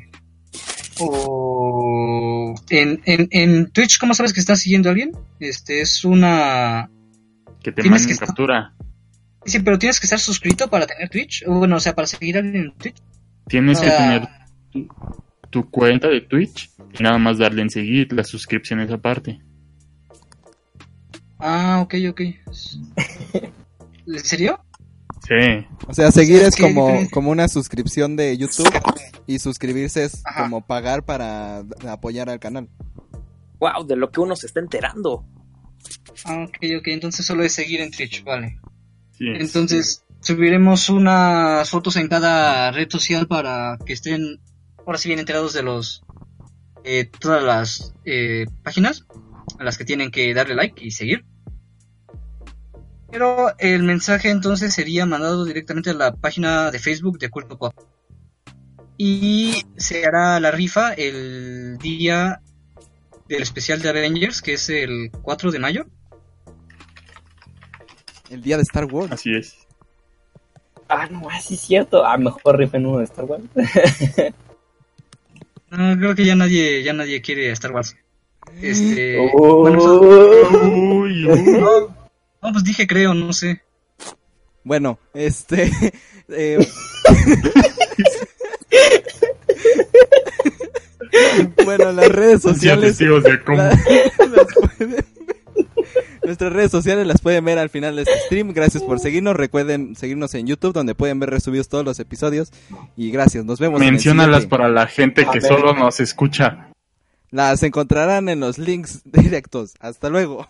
o en, en, en Twitch, ¿cómo sabes que están siguiendo a alguien? Este es una Que te manden que estar- captura. Sí, pero tienes que estar suscrito para tener Twitch, o bueno, o sea, para seguir a alguien en Twitch. Tienes que tener tu, tu cuenta de Twitch y nada más darle en seguir las suscripciones aparte. Ah, ok, ok. ¿En serio? Sí. O sea, seguir es ¿Qué como, como una suscripción de YouTube y suscribirse es Ajá. como pagar para apoyar al canal. Wow, de lo que uno se está enterando. Ah, ok, ok, entonces solo es seguir en Twitch, vale. Sí. Entonces, subiremos unas fotos en cada red social para que estén, ahora sí bien enterados de los, eh, todas las eh, páginas a las que tienen que darle like y seguir. Pero el mensaje entonces sería mandado directamente a la página de Facebook de Culto Pop. Y se hará la rifa el día del especial de Avengers, que es el 4 de mayo. El día de Star Wars. Así es. Ah, no, así es cierto. Ah, mejor rifen uno de Star Wars. No, creo que ya nadie, ya nadie quiere a Star Wars. Este, Oh. bueno, pues, Uy, uy. no, no, pues dije creo, no sé. Bueno, este... eh, bueno, las redes Ya sociales... testigos de cómo. la- las pueden. Nuestras redes sociales las pueden ver al final de este stream. Gracias por seguirnos. Recuerden seguirnos en YouTube, donde pueden ver resubidos todos los episodios. Y gracias, nos vemos. Menciónalas para la gente que solo nos escucha. Las encontrarán en los links directos. Hasta luego.